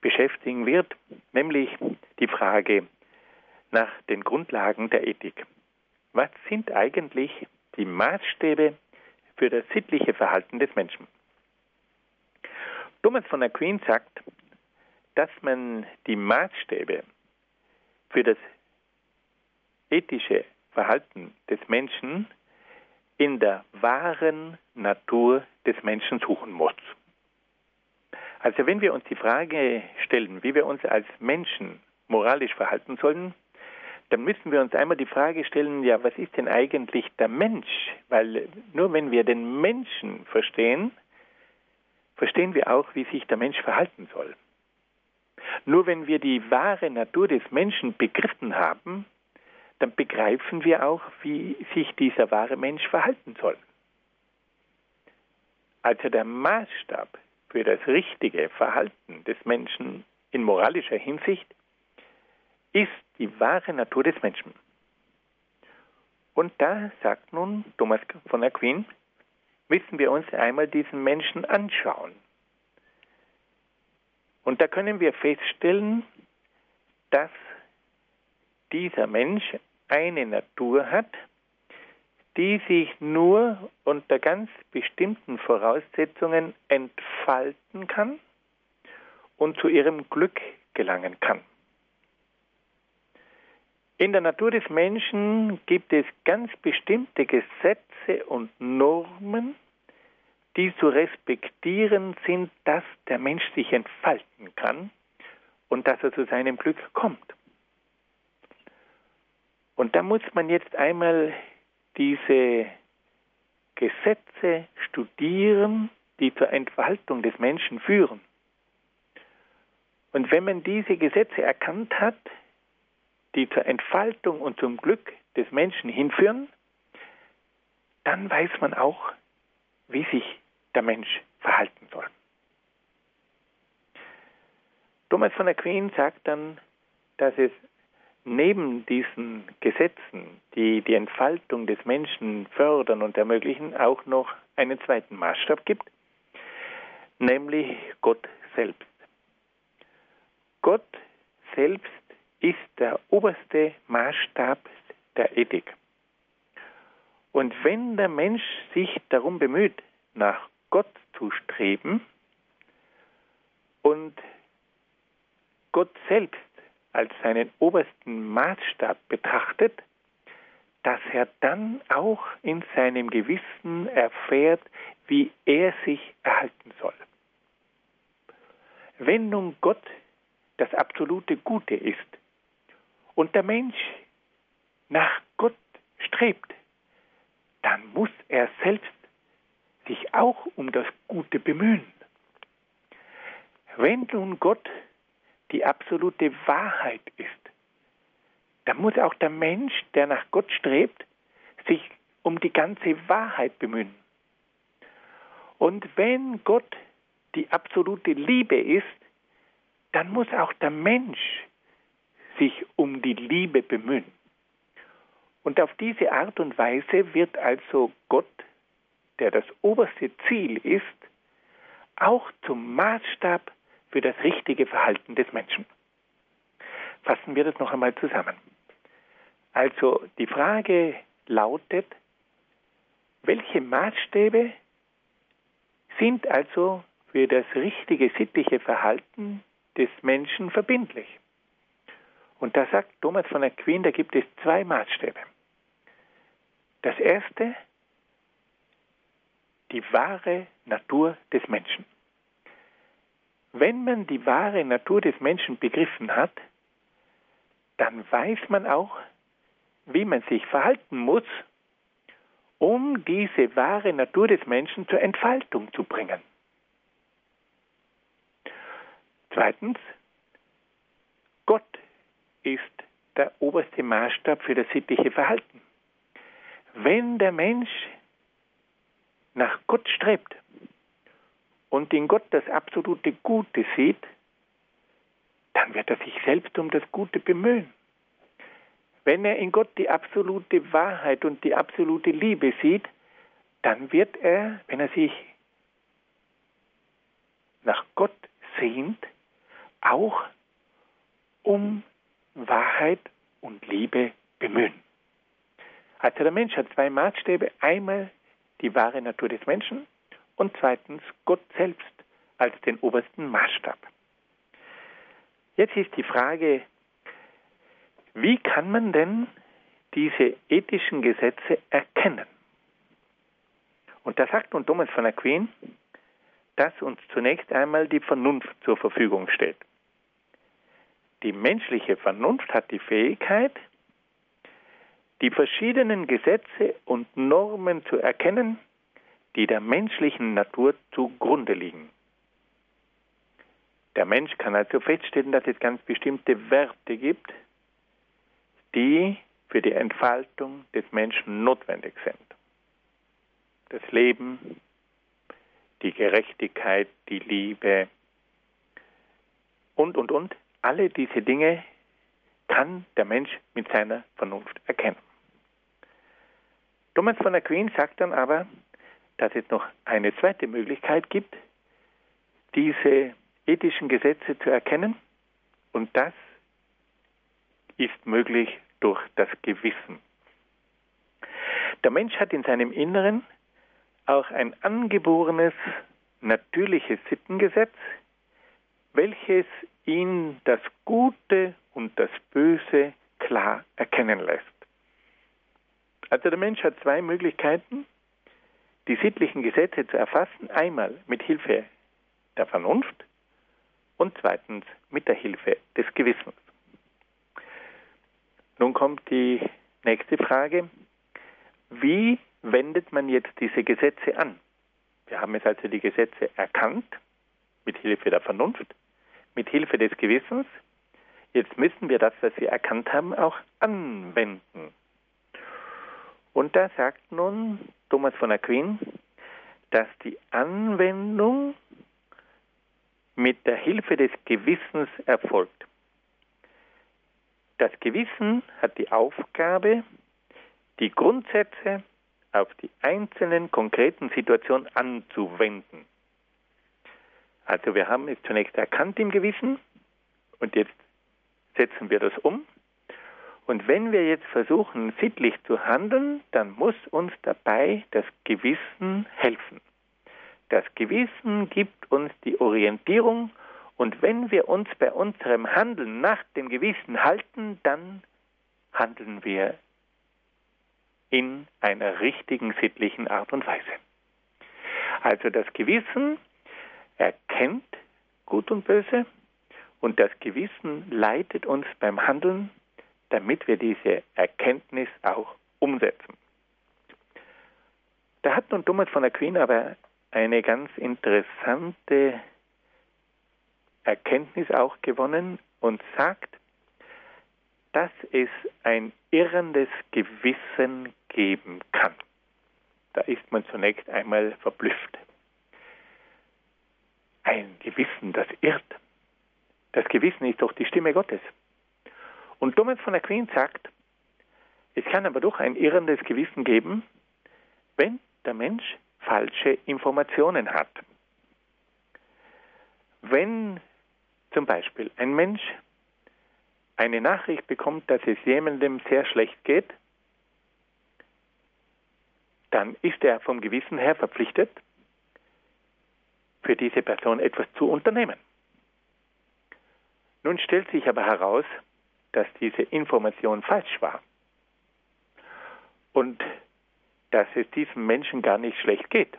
beschäftigen wird, nämlich die Frage nach den Grundlagen der Ethik. Was sind eigentlich die Maßstäbe für das sittliche Verhalten des Menschen? Thomas von Aquin sagt, dass man die Maßstäbe für das ethische Verhalten des Menschen in der wahren Natur des Menschen suchen muss. Also wenn wir uns die Frage stellen, wie wir uns als Menschen moralisch verhalten sollen, dann müssen wir uns einmal die Frage stellen, ja, was ist denn eigentlich der Mensch? Weil nur wenn wir den Menschen verstehen, verstehen wir auch, wie sich der Mensch verhalten soll. Nur wenn wir die wahre Natur des Menschen begriffen haben, dann begreifen wir auch, wie sich dieser wahre Mensch verhalten soll. Also der Maßstab für das richtige Verhalten des Menschen in moralischer Hinsicht ist die wahre Natur des Menschen. Und da sagt nun Thomas von Aquin, müssen wir uns einmal diesen Menschen anschauen. Und da können wir feststellen, dass dieser Mensch eine Natur hat, die sich nur unter ganz bestimmten Voraussetzungen entfalten kann und zu ihrem Glück gelangen kann. In der Natur des Menschen gibt es ganz bestimmte Gesetze und Normen, die zu respektieren sind, dass der Mensch sich entfalten kann und dass er zu seinem Glück kommt. Und da muss man jetzt einmal diese Gesetze studieren, die zur Entfaltung des Menschen führen. Und wenn man diese Gesetze erkannt hat, die zur Entfaltung und zum Glück des Menschen hinführen, dann weiß man auch, Mensch verhalten soll. Thomas von Aquin sagt dann, dass es neben diesen Gesetzen, die die Entfaltung des Menschen fördern und ermöglichen, auch noch einen zweiten Maßstab gibt, nämlich Gott selbst. Gott selbst ist der oberste Maßstab der Ethik. Und wenn der Mensch sich darum bemüht, nach Gott zu streben und Gott selbst als seinen obersten Maßstab betrachtet, dass er dann auch in seinem Gewissen erfährt, wie er sich erhalten soll. Wenn nun Gott das absolute Gute ist und der Mensch nach Gott strebt, dann muss er selbst sich auch um das Gute bemühen. Wenn nun Gott die absolute Wahrheit ist, dann muss auch der Mensch, der nach Gott strebt, sich um die ganze Wahrheit bemühen. Und wenn Gott die absolute Liebe ist, dann muss auch der Mensch sich um die Liebe bemühen. Und auf diese Art und Weise wird also Gott, der das oberste Ziel ist, auch zum Maßstab für das richtige Verhalten des Menschen. Fassen wir das noch einmal zusammen. Also die Frage lautet, welche Maßstäbe sind also für das richtige sittliche Verhalten des Menschen verbindlich? Und da sagt Thomas von Aquin, da gibt es zwei Maßstäbe. Das erste, die wahre Natur des Menschen. Wenn man die wahre Natur des Menschen begriffen hat, dann weiß man auch, wie man sich verhalten muss, um diese wahre Natur des Menschen zur Entfaltung zu bringen. Zweitens, Gott ist der oberste Maßstab für das sittliche Verhalten. Wenn der Mensch nach Gott strebt und in Gott das absolute Gute sieht, dann wird er sich selbst um das Gute bemühen. Wenn er in Gott die absolute Wahrheit und die absolute Liebe sieht, dann wird er, wenn er sich nach Gott sehnt, auch um Wahrheit und Liebe bemühen. Also der Mensch hat zwei Maßstäbe. Einmal die wahre Natur des Menschen und zweitens Gott selbst als den obersten Maßstab. Jetzt ist die Frage, wie kann man denn diese ethischen Gesetze erkennen? Und da sagt nun Thomas von Aquin, dass uns zunächst einmal die Vernunft zur Verfügung steht. Die menschliche Vernunft hat die Fähigkeit, die verschiedenen Gesetze und Normen zu erkennen, die der menschlichen Natur zugrunde liegen. Der Mensch kann also feststellen, dass es ganz bestimmte Werte gibt, die für die Entfaltung des Menschen notwendig sind. Das Leben, die Gerechtigkeit, die Liebe und, und, und. Alle diese Dinge kann der Mensch mit seiner Vernunft erkennen. Thomas von Aquin sagt dann aber, dass es noch eine zweite Möglichkeit gibt, diese ethischen Gesetze zu erkennen, und das ist möglich durch das Gewissen. Der Mensch hat in seinem Inneren auch ein angeborenes, natürliches Sittengesetz, welches ihn das Gute und das Böse klar erkennen lässt. Also der Mensch hat zwei Möglichkeiten, die sittlichen Gesetze zu erfassen. Einmal mit Hilfe der Vernunft und zweitens mit der Hilfe des Gewissens. Nun kommt die nächste Frage. Wie wendet man jetzt diese Gesetze an? Wir haben jetzt also die Gesetze erkannt mit Hilfe der Vernunft, mit Hilfe des Gewissens. Jetzt müssen wir das, was wir erkannt haben, auch anwenden. Und da sagt nun Thomas von Aquin, dass die Anwendung mit der Hilfe des Gewissens erfolgt. Das Gewissen hat die Aufgabe, die Grundsätze auf die einzelnen konkreten Situationen anzuwenden. Also wir haben es zunächst erkannt im Gewissen und jetzt setzen wir das um und wenn wir jetzt versuchen, sittlich zu handeln, dann muss uns dabei das Gewissen helfen. Das Gewissen gibt uns die Orientierung und wenn wir uns bei unserem Handeln nach dem Gewissen halten, dann handeln wir in einer richtigen sittlichen Art und Weise. Also das Gewissen erkennt Gut und Böse und das Gewissen leitet uns beim Handeln damit wir diese Erkenntnis auch umsetzen. Da hat nun Thomas von Aquin aber eine ganz interessante Erkenntnis auch gewonnen und sagt, dass es ein irrendes Gewissen geben kann. Da ist man zunächst einmal verblüfft. Ein Gewissen, das irrt. Das Gewissen ist doch die Stimme Gottes. Und Thomas von Aquin sagt, es kann aber doch ein irrendes Gewissen geben, wenn der Mensch falsche Informationen hat. Wenn zum Beispiel ein Mensch eine Nachricht bekommt, dass es jemandem sehr schlecht geht, dann ist er vom Gewissen her verpflichtet, für diese Person etwas zu unternehmen. Nun stellt sich aber heraus, dass diese Information falsch war und dass es diesem Menschen gar nicht schlecht geht.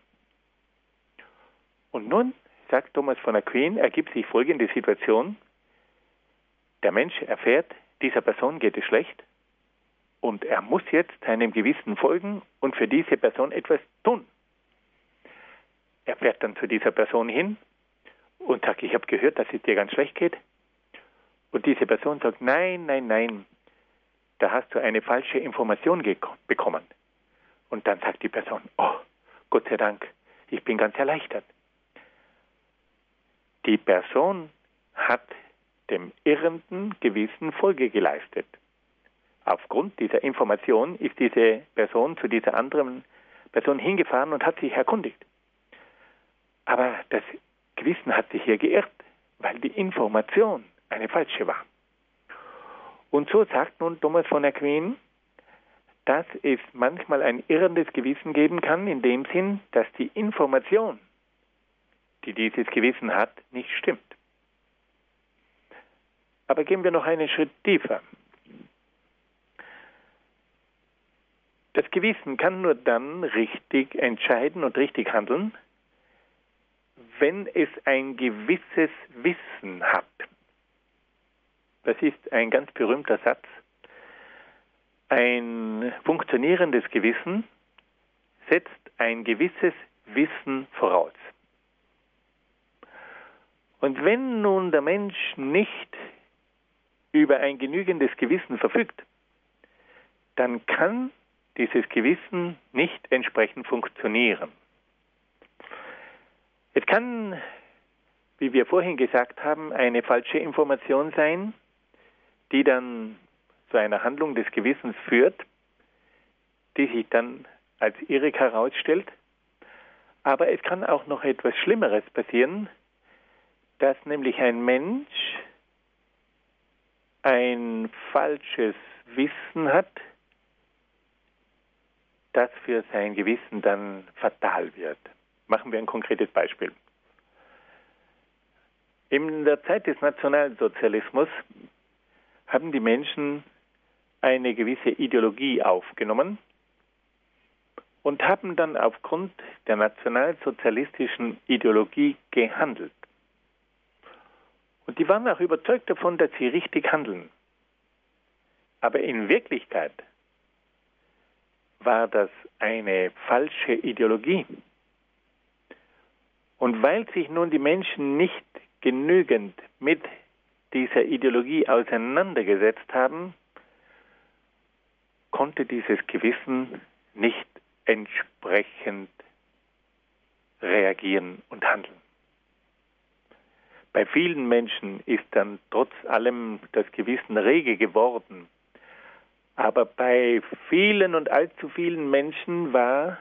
Und nun, sagt Thomas von Aquin, ergibt sich folgende Situation. Der Mensch erfährt, dieser Person geht es schlecht und er muss jetzt seinem Gewissen folgen und für diese Person etwas tun. Er fährt dann zu dieser Person hin und sagt, ich habe gehört, dass es dir ganz schlecht geht. Und diese Person sagt, nein, nein, nein, da hast du eine falsche Information bekommen. Und dann sagt die Person, oh, Gott sei Dank, ich bin ganz erleichtert. Die Person hat dem irrenden Gewissen Folge geleistet. Aufgrund dieser Information ist diese Person zu dieser anderen Person hingefahren und hat sich erkundigt. Aber das Gewissen hat sich hier geirrt, weil die Information eine falsche war. Und so sagt nun Thomas von Aquin, dass es manchmal ein irrendes Gewissen geben kann, in dem Sinn, dass die Information, die dieses Gewissen hat, nicht stimmt. Aber gehen wir noch einen Schritt tiefer. Das Gewissen kann nur dann richtig entscheiden und richtig handeln, wenn es ein gewisses Wissen hat. Das ist ein ganz berühmter Satz. Ein funktionierendes Gewissen setzt ein gewisses Wissen voraus. Und wenn nun der Mensch nicht über ein genügendes Gewissen verfügt, dann kann dieses Gewissen nicht entsprechend funktionieren. Es kann, wie wir vorhin gesagt haben, eine falsche Information sein, die dann zu einer Handlung des Gewissens führt, die sich dann als irrig herausstellt. Aber es kann auch noch etwas Schlimmeres passieren, dass nämlich ein Mensch ein falsches Wissen hat, das für sein Gewissen dann fatal wird. Machen wir ein konkretes Beispiel. In der Zeit des Nationalsozialismus haben die Menschen eine gewisse Ideologie aufgenommen und haben dann aufgrund der nationalsozialistischen Ideologie gehandelt. Und die waren auch überzeugt davon, dass sie richtig handeln. Aber in Wirklichkeit war das eine falsche Ideologie. Und weil sich nun die Menschen nicht genügend mit dieser Ideologie auseinandergesetzt haben, konnte dieses Gewissen nicht entsprechend reagieren und handeln. Bei vielen Menschen ist dann trotz allem das Gewissen rege geworden. Aber bei vielen und allzu vielen Menschen war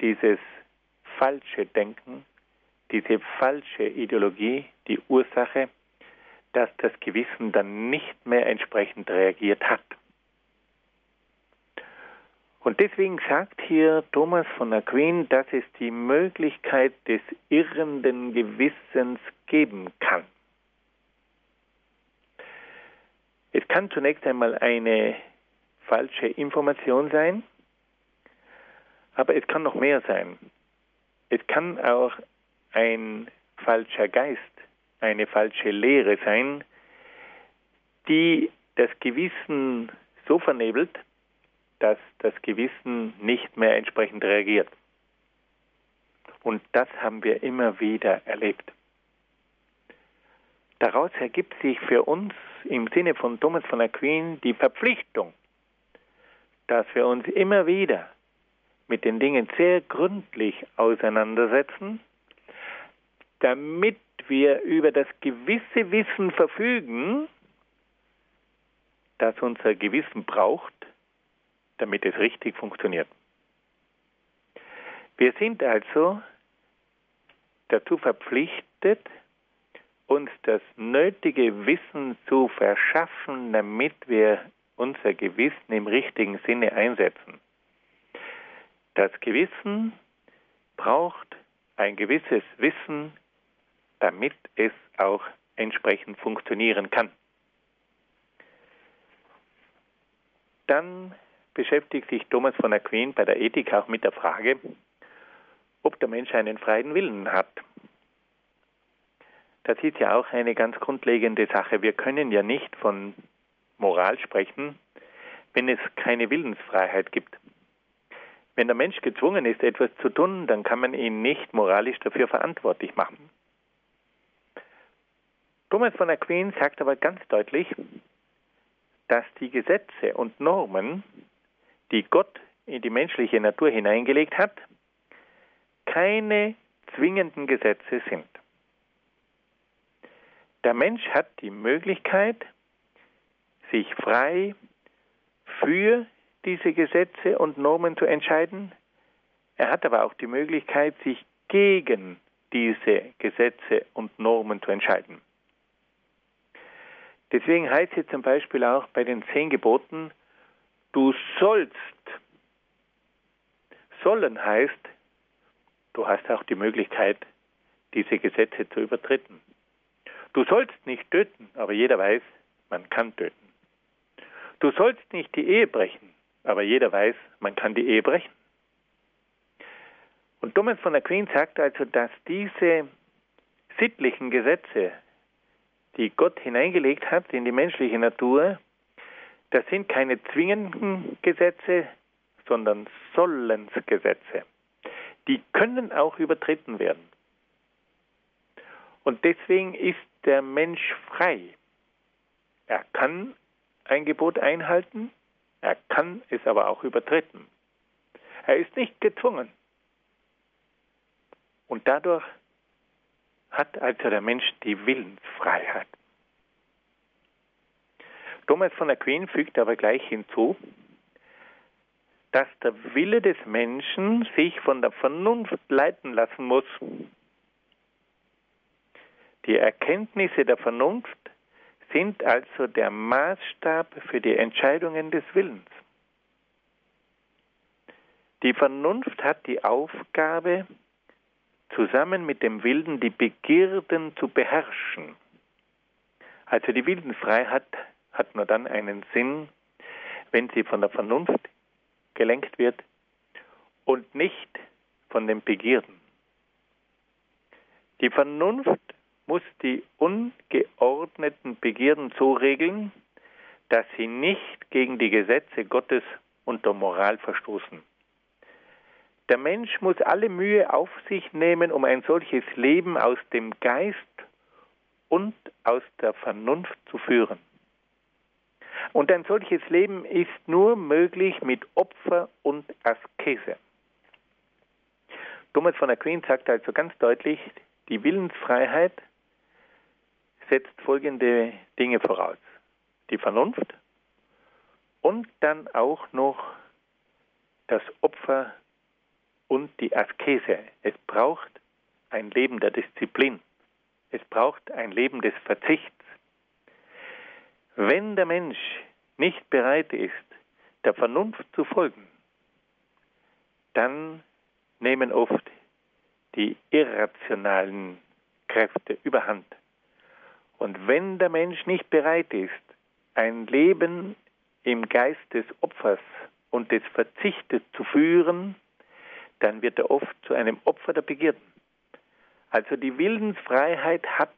dieses falsche Denken, diese falsche Ideologie die Ursache, dass das Gewissen dann nicht mehr entsprechend reagiert hat. Und deswegen sagt hier Thomas von Aquin, dass es die Möglichkeit des irrenden Gewissens geben kann. Es kann zunächst einmal eine falsche Information sein, aber es kann noch mehr sein. Es kann auch ein falscher Geist, eine falsche Lehre sein, die das Gewissen so vernebelt, dass das Gewissen nicht mehr entsprechend reagiert. Und das haben wir immer wieder erlebt. Daraus ergibt sich für uns im Sinne von Thomas von Aquin die Verpflichtung, dass wir uns immer wieder mit den Dingen sehr gründlich auseinandersetzen, damit wir über das gewisse Wissen verfügen, das unser Gewissen braucht, damit es richtig funktioniert. Wir sind also dazu verpflichtet, uns das nötige Wissen zu verschaffen, damit wir unser Gewissen im richtigen Sinne einsetzen. Das Gewissen braucht ein gewisses Wissen, damit es auch entsprechend funktionieren kann. Dann beschäftigt sich Thomas von Aquin bei der Ethik auch mit der Frage, ob der Mensch einen freien Willen hat. Das ist ja auch eine ganz grundlegende Sache. Wir können ja nicht von Moral sprechen, wenn es keine Willensfreiheit gibt. Wenn der Mensch gezwungen ist, etwas zu tun, dann kann man ihn nicht moralisch dafür verantwortlich machen. Thomas von Aquin sagt aber ganz deutlich, dass die Gesetze und Normen, die Gott in die menschliche Natur hineingelegt hat, keine zwingenden Gesetze sind. Der Mensch hat die Möglichkeit, sich frei für diese Gesetze und Normen zu entscheiden. Er hat aber auch die Möglichkeit, sich gegen diese Gesetze und Normen zu entscheiden. Deswegen heißt es zum Beispiel auch bei den zehn Geboten, du sollst. Sollen heißt, du hast auch die Möglichkeit, diese Gesetze zu übertreten. Du sollst nicht töten, aber jeder weiß, man kann töten. Du sollst nicht die Ehe brechen, aber jeder weiß, man kann die Ehe brechen. Und Thomas von der Queen sagt also, dass diese sittlichen Gesetze, die Gott hineingelegt hat in die menschliche Natur, das sind keine zwingenden Gesetze, sondern Sollensgesetze. Die können auch übertreten werden. Und deswegen ist der Mensch frei. Er kann ein Gebot einhalten, er kann es aber auch übertreten. Er ist nicht gezwungen. Und dadurch hat also der Mensch die Willensfreiheit. Thomas von Aquin fügt aber gleich hinzu, dass der Wille des Menschen sich von der Vernunft leiten lassen muss. Die Erkenntnisse der Vernunft sind also der Maßstab für die Entscheidungen des Willens. Die Vernunft hat die Aufgabe, zusammen mit dem Willen die Begierden zu beherrschen. Also die Willensfreiheit hat nur dann einen Sinn, wenn sie von der Vernunft gelenkt wird und nicht von den Begierden. Die Vernunft muss die ungeordneten Begierden so regeln, dass sie nicht gegen die Gesetze Gottes und der Moral verstoßen. Der Mensch muss alle Mühe auf sich nehmen, um ein solches Leben aus dem Geist und aus der Vernunft zu führen. Und ein solches Leben ist nur möglich mit Opfer und Askese. Thomas von Aquin sagt also ganz deutlich, die Willensfreiheit setzt folgende Dinge voraus. Die Vernunft und dann auch noch das Opfer und die Askese. Es braucht ein Leben der Disziplin. Es braucht ein Leben des Verzichts. Wenn der Mensch nicht bereit ist, der Vernunft zu folgen, dann nehmen oft die irrationalen Kräfte überhand. Und wenn der Mensch nicht bereit ist, ein Leben im Geist des Opfers und des Verzichtes zu führen, dann wird er oft zu einem Opfer der Begierden. Also die Willensfreiheit hat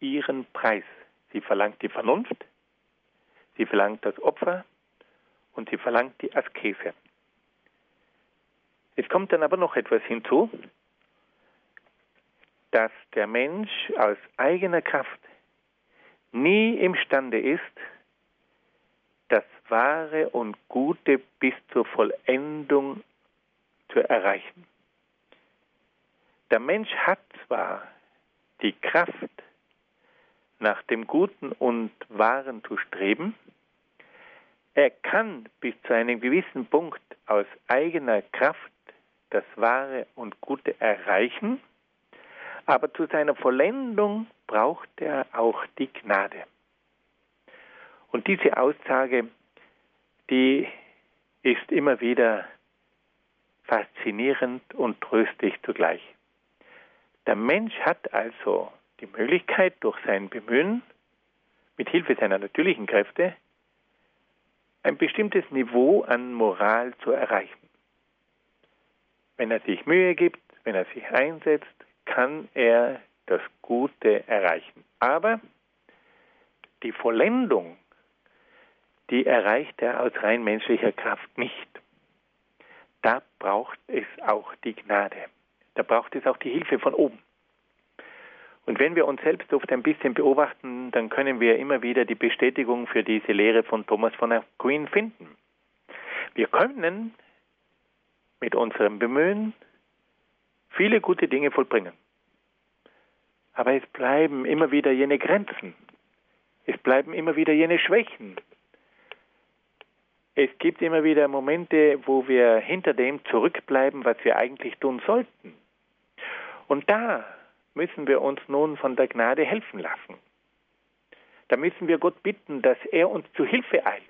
ihren Preis. Sie verlangt die Vernunft, sie verlangt das Opfer und sie verlangt die Askese. Es kommt dann aber noch etwas hinzu, dass der Mensch aus eigener Kraft nie imstande ist, das Wahre und Gute bis zur Vollendung zu erreichen. Der Mensch hat zwar die Kraft, nach dem Guten und Wahren zu streben, er kann bis zu einem gewissen Punkt aus eigener Kraft das Wahre und Gute erreichen, Aber zu seiner Vollendung braucht er auch die Gnade. Und diese Aussage, die ist immer wieder faszinierend und tröstlich zugleich. Der Mensch hat also die Möglichkeit, durch sein Bemühen, mit Hilfe seiner natürlichen Kräfte, ein bestimmtes Niveau an Moral zu erreichen. Wenn er sich Mühe gibt, wenn er sich einsetzt, kann er das Gute erreichen. Aber die Vollendung, die erreicht er aus rein menschlicher Kraft nicht. Da braucht es auch die Gnade. Da braucht es auch die Hilfe von oben. Und wenn wir uns selbst oft ein bisschen beobachten, dann können wir immer wieder die Bestätigung für diese Lehre von Thomas von Aquin finden. Wir können mit unserem Bemühen viele gute Dinge vollbringen. Aber es bleiben immer wieder jene Grenzen. Es bleiben immer wieder jene Schwächen. Es gibt immer wieder Momente, wo wir hinter dem zurückbleiben, was wir eigentlich tun sollten. Und da müssen wir uns nun von der Gnade helfen lassen. Da müssen wir Gott bitten, dass er uns zu Hilfe eilt.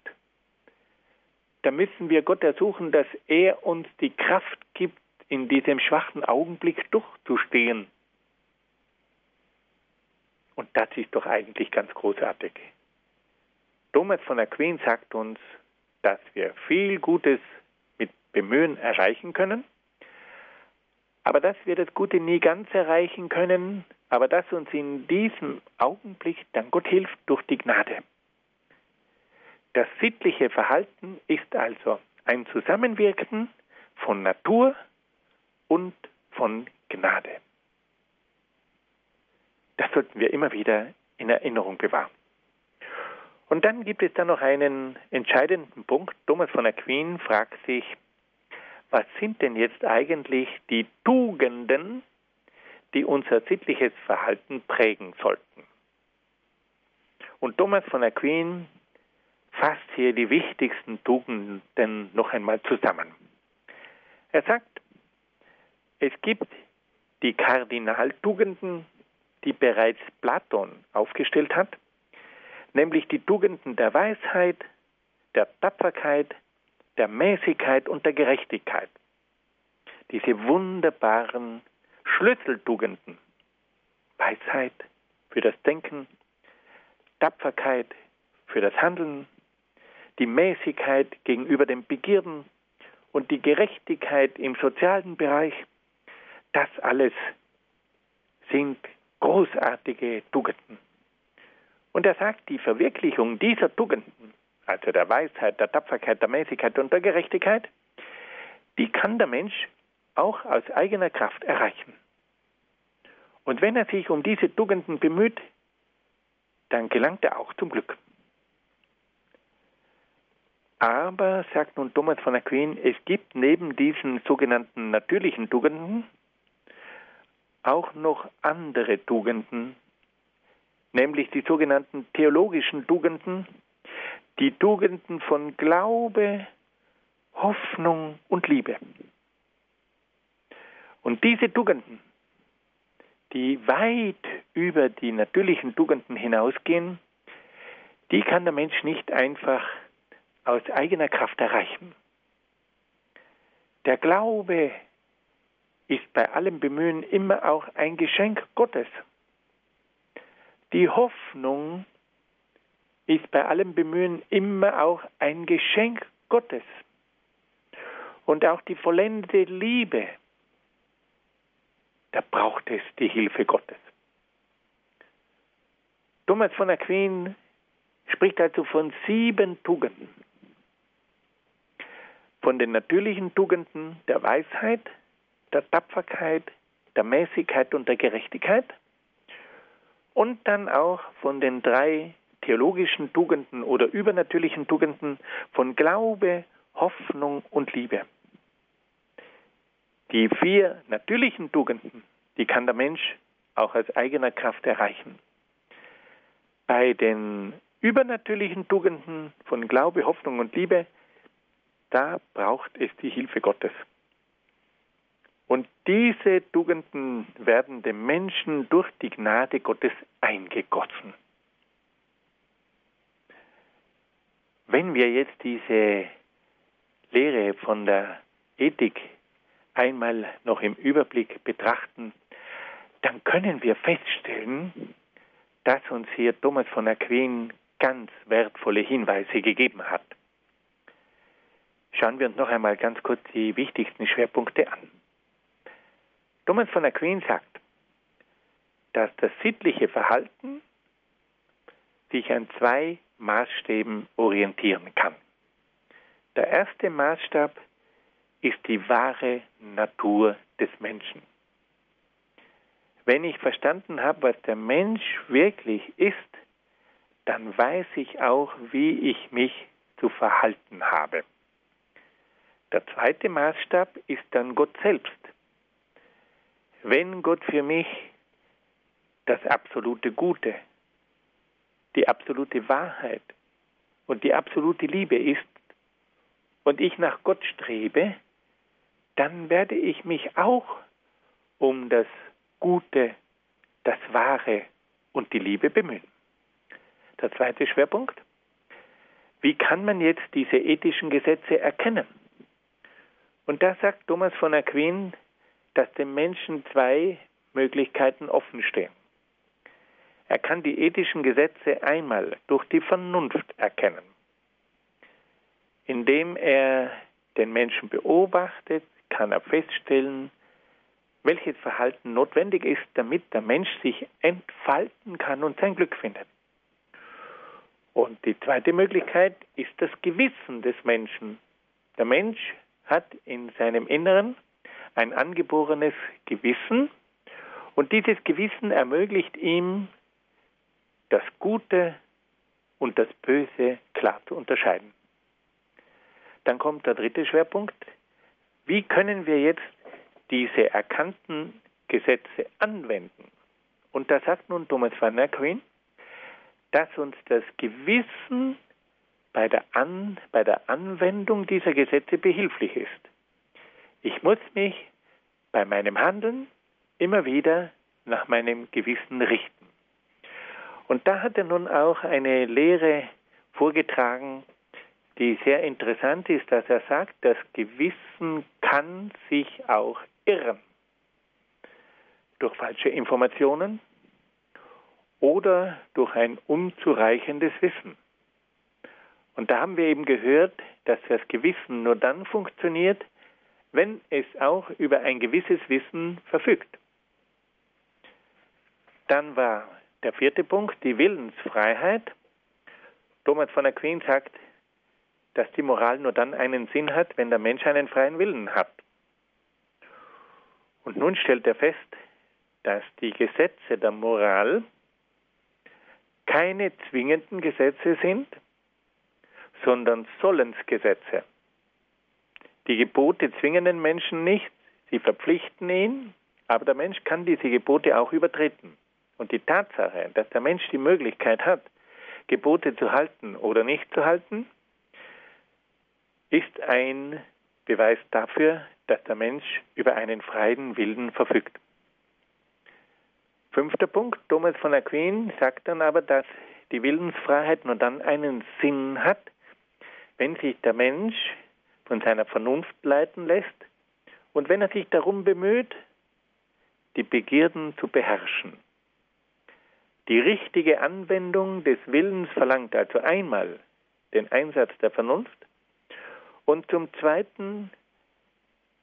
Da müssen wir Gott ersuchen, dass er uns die Kraft gibt, in diesem schwachen Augenblick durchzustehen. Und das ist doch eigentlich ganz großartig. Thomas von Aquin sagt uns, dass wir viel Gutes mit Bemühen erreichen können, aber dass wir das Gute nie ganz erreichen können, aber dass uns in diesem Augenblick dann Gott hilft durch die Gnade. Das sittliche Verhalten ist also ein Zusammenwirken von Natur und von Gnade. Das sollten wir immer wieder in Erinnerung bewahren. Und dann gibt es da noch einen entscheidenden Punkt. Thomas von Aquin fragt sich, was sind denn jetzt eigentlich die Tugenden, die unser sittliches Verhalten prägen sollten? Und Thomas von Aquin fasst hier die wichtigsten Tugenden noch einmal zusammen. Er sagt, es gibt die Kardinaltugenden, die bereits Platon aufgestellt hat, nämlich die Tugenden der Weisheit, der Tapferkeit, der Mäßigkeit und der Gerechtigkeit. Diese wunderbaren Schlüsseltugenden. Weisheit für das Denken, Tapferkeit für das Handeln, die Mäßigkeit gegenüber den Begierden und die Gerechtigkeit im sozialen Bereich, das alles sind großartige Tugenden. Und er sagt, die Verwirklichung dieser Tugenden also der Weisheit, der Tapferkeit, der Mäßigkeit und der Gerechtigkeit, die kann der Mensch auch aus eigener Kraft erreichen. Und wenn er sich um diese Tugenden bemüht, dann gelangt er auch zum Glück. Aber, sagt nun Thomas von Aquin, es gibt neben diesen sogenannten natürlichen Tugenden auch noch andere Tugenden, nämlich die sogenannten theologischen Tugenden, die Tugenden von Glaube, Hoffnung und Liebe. Und diese Tugenden, die weit über die natürlichen Tugenden hinausgehen, die kann der Mensch nicht einfach aus eigener Kraft erreichen. Der Glaube ist bei allem Bemühen immer auch ein Geschenk Gottes. Die Hoffnung ist bei allem Bemühen immer auch ein Geschenk Gottes. Und auch die vollendete Liebe, da braucht es die Hilfe Gottes. Thomas von Aquin spricht also von sieben Tugenden. Von den natürlichen Tugenden der Weisheit, der Tapferkeit, der Mäßigkeit und der Gerechtigkeit und dann auch von den drei theologischen Tugenden oder übernatürlichen Tugenden von Glaube, Hoffnung und Liebe. Die vier natürlichen Tugenden, die kann der Mensch auch aus eigener Kraft erreichen. Bei den übernatürlichen Tugenden von Glaube, Hoffnung und Liebe, da braucht es die Hilfe Gottes. Und diese Tugenden werden dem Menschen durch die Gnade Gottes eingegossen. Wenn wir jetzt diese Lehre von der Ethik einmal noch im Überblick betrachten, dann können wir feststellen, dass uns hier Thomas von Aquin ganz wertvolle Hinweise gegeben hat. Schauen wir uns noch einmal ganz kurz die wichtigsten Schwerpunkte an. Thomas von Aquin sagt, dass das sittliche Verhalten sich an zwei Maßstäben orientieren kann. Der erste Maßstab ist die wahre Natur des Menschen. Wenn ich verstanden habe, was der Mensch wirklich ist, dann weiß ich auch, wie ich mich zu verhalten habe. Der zweite Maßstab ist dann Gott selbst. Wenn Gott für mich das absolute Gute, die absolute Wahrheit und die absolute Liebe ist und ich nach Gott strebe, dann werde ich mich auch um das Gute, das Wahre und die Liebe bemühen. Der zweite Schwerpunkt. Wie kann man jetzt diese ethischen Gesetze erkennen? Und da sagt Thomas von Aquin, dass dem Menschen zwei Möglichkeiten offenstehen. Er kann die ethischen Gesetze einmal durch die Vernunft erkennen, indem er den Menschen beobachtet, kann er feststellen, welches Verhalten notwendig ist, damit der Mensch sich entfalten kann und sein Glück findet. Und die zweite Möglichkeit ist das Gewissen des Menschen. Der Mensch hat in seinem Inneren ein angeborenes Gewissen und dieses Gewissen ermöglicht ihm, das Gute und das Böse klar zu unterscheiden. Dann kommt der dritte Schwerpunkt. Wie können wir jetzt diese erkannten Gesetze anwenden? Und da sagt nun Thomas van Queen, dass uns das Gewissen bei der, An, bei der Anwendung dieser Gesetze behilflich ist. Ich muss mich bei meinem Handeln immer wieder nach meinem Gewissen richten. Und da hat er nun auch eine Lehre vorgetragen, die sehr interessant ist, dass er sagt, das Gewissen kann sich auch irren. Durch falsche Informationen, oder durch ein unzureichendes Wissen. Und da haben wir eben gehört, dass das Gewissen nur dann funktioniert, wenn es auch über ein gewisses Wissen verfügt. Dann war der vierte Punkt die Willensfreiheit. Thomas von Aquin sagt, dass die Moral nur dann einen Sinn hat, wenn der Mensch einen freien Willen hat. Und nun stellt er fest, dass die Gesetze der Moral keine zwingenden Gesetze sind, sondern Sollensgesetze. Die Gebote zwingen den Menschen nicht, sie verpflichten ihn, aber der Mensch kann diese Gebote auch übertreten. Und die Tatsache, dass der Mensch die Möglichkeit hat, Gebote zu halten oder nicht zu halten, ist ein Beweis dafür, dass der Mensch über einen freien Willen verfügt. Fünfter Punkt, Thomas von Aquin sagt dann aber, dass die Willensfreiheit nur dann einen Sinn hat, wenn sich der Mensch von seiner Vernunft leiten lässt und wenn er sich darum bemüht, die Begierden zu beherrschen. Die richtige Anwendung des Willens verlangt also einmal den Einsatz der Vernunft und zum Zweiten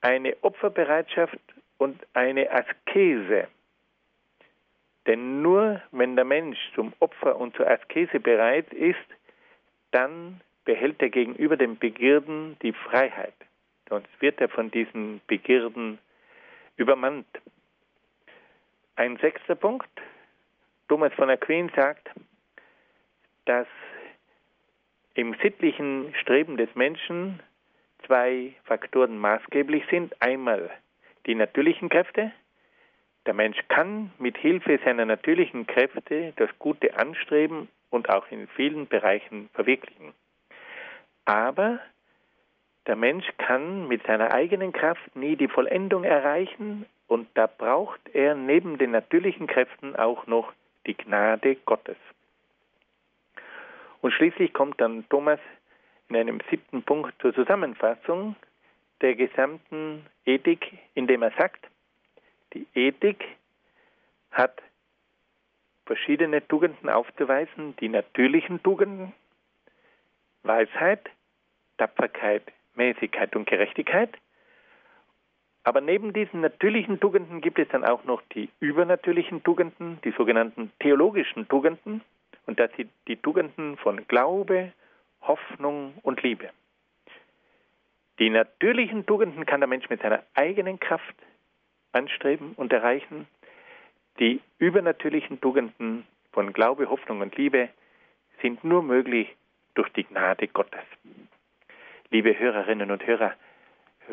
eine Opferbereitschaft und eine Askese denn nur wenn der Mensch zum Opfer und zur Askese bereit ist, dann behält er gegenüber den Begierden die Freiheit. Sonst wird er von diesen Begierden übermannt. Ein sechster Punkt. Thomas von Aquin sagt, dass im sittlichen Streben des Menschen zwei Faktoren maßgeblich sind. Einmal die natürlichen Kräfte, der Mensch kann mit Hilfe seiner natürlichen Kräfte das Gute anstreben und auch in vielen Bereichen verwirklichen. Aber Der Mensch kann mit seiner eigenen Kraft nie die Vollendung erreichen und da braucht er neben den natürlichen Kräften auch noch die Gnade Gottes. Und schließlich kommt dann Thomas in einem siebten Punkt zur Zusammenfassung der gesamten Ethik, indem er sagt, die Ethik hat verschiedene Tugenden aufzuweisen, die natürlichen Tugenden, Weisheit, Tapferkeit, Mäßigkeit und Gerechtigkeit. Aber neben diesen natürlichen Tugenden gibt es dann auch noch die übernatürlichen Tugenden, die sogenannten theologischen Tugenden, und das sind die Tugenden von Glaube, Hoffnung und Liebe. Die natürlichen Tugenden kann der Mensch mit seiner eigenen Kraft anstreben und erreichen. Die übernatürlichen Tugenden von Glaube, Hoffnung und Liebe sind nur möglich durch die Gnade Gottes. Liebe Hörerinnen und Hörer,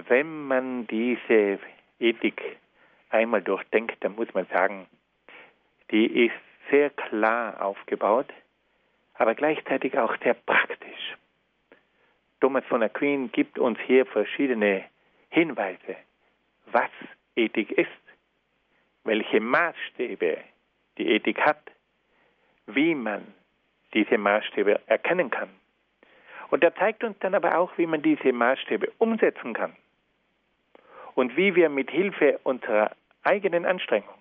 wenn man diese Ethik einmal durchdenkt, dann muss man sagen, die ist sehr klar aufgebaut, aber gleichzeitig auch sehr praktisch. Thomas von Aquin gibt uns hier verschiedene Hinweise, was Ethik ist, welche Maßstäbe die Ethik hat, wie man diese Maßstäbe erkennen kann. Und er zeigt uns dann aber auch, wie man diese Maßstäbe umsetzen kann und wie wir mit Hilfe unserer eigenen Anstrengung,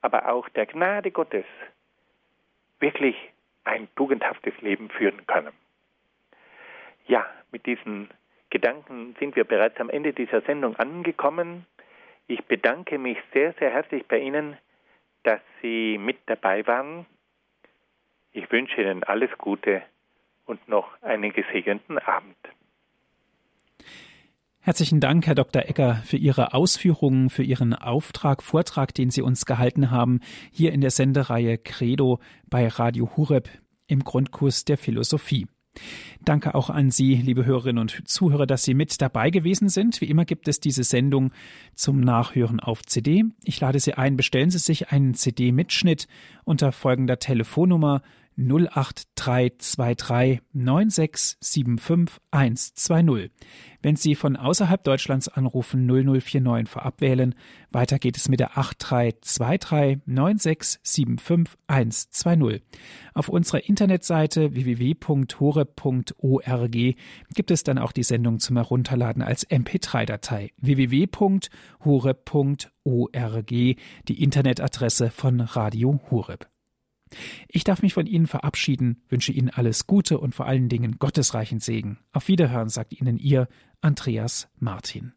aber auch der Gnade Gottes wirklich ein tugendhaftes Leben führen können. Ja, mit diesen Gedanken sind wir bereits am Ende dieser Sendung angekommen. Ich bedanke mich sehr, sehr herzlich bei Ihnen, dass Sie mit dabei waren. Ich wünsche Ihnen alles Gute und noch einen gesegneten Abend. Herzlichen Dank, Herr Dr. Ecker, für Ihre Ausführungen, für Ihren Auftrag, Vortrag, den Sie uns gehalten haben, hier in der Sendereihe Credo bei Radio Hureb im Grundkurs der Philosophie. Danke auch an Sie, liebe Hörerinnen und Zuhörer, dass Sie mit dabei gewesen sind. Wie immer gibt es diese Sendung zum Nachhören auf CD. Ich lade Sie ein, bestellen Sie sich einen CD-Mitschnitt unter folgender Telefonnummer 08323 9675 120. Wenn Sie von außerhalb Deutschlands anrufen, 0049 vorab wählen. Weiter geht es mit der 8323 9675 120. Auf unserer Internetseite www.hore.org gibt es dann auch die Sendung zum Herunterladen als MP3-Datei. www.hore.org, die Internetadresse von Radio Horeb. Ich darf mich von Ihnen verabschieden, wünsche Ihnen alles Gute und vor allen Dingen gottesreichen Segen. Auf Wiederhören sagt Ihnen Ihr Andreas Martin.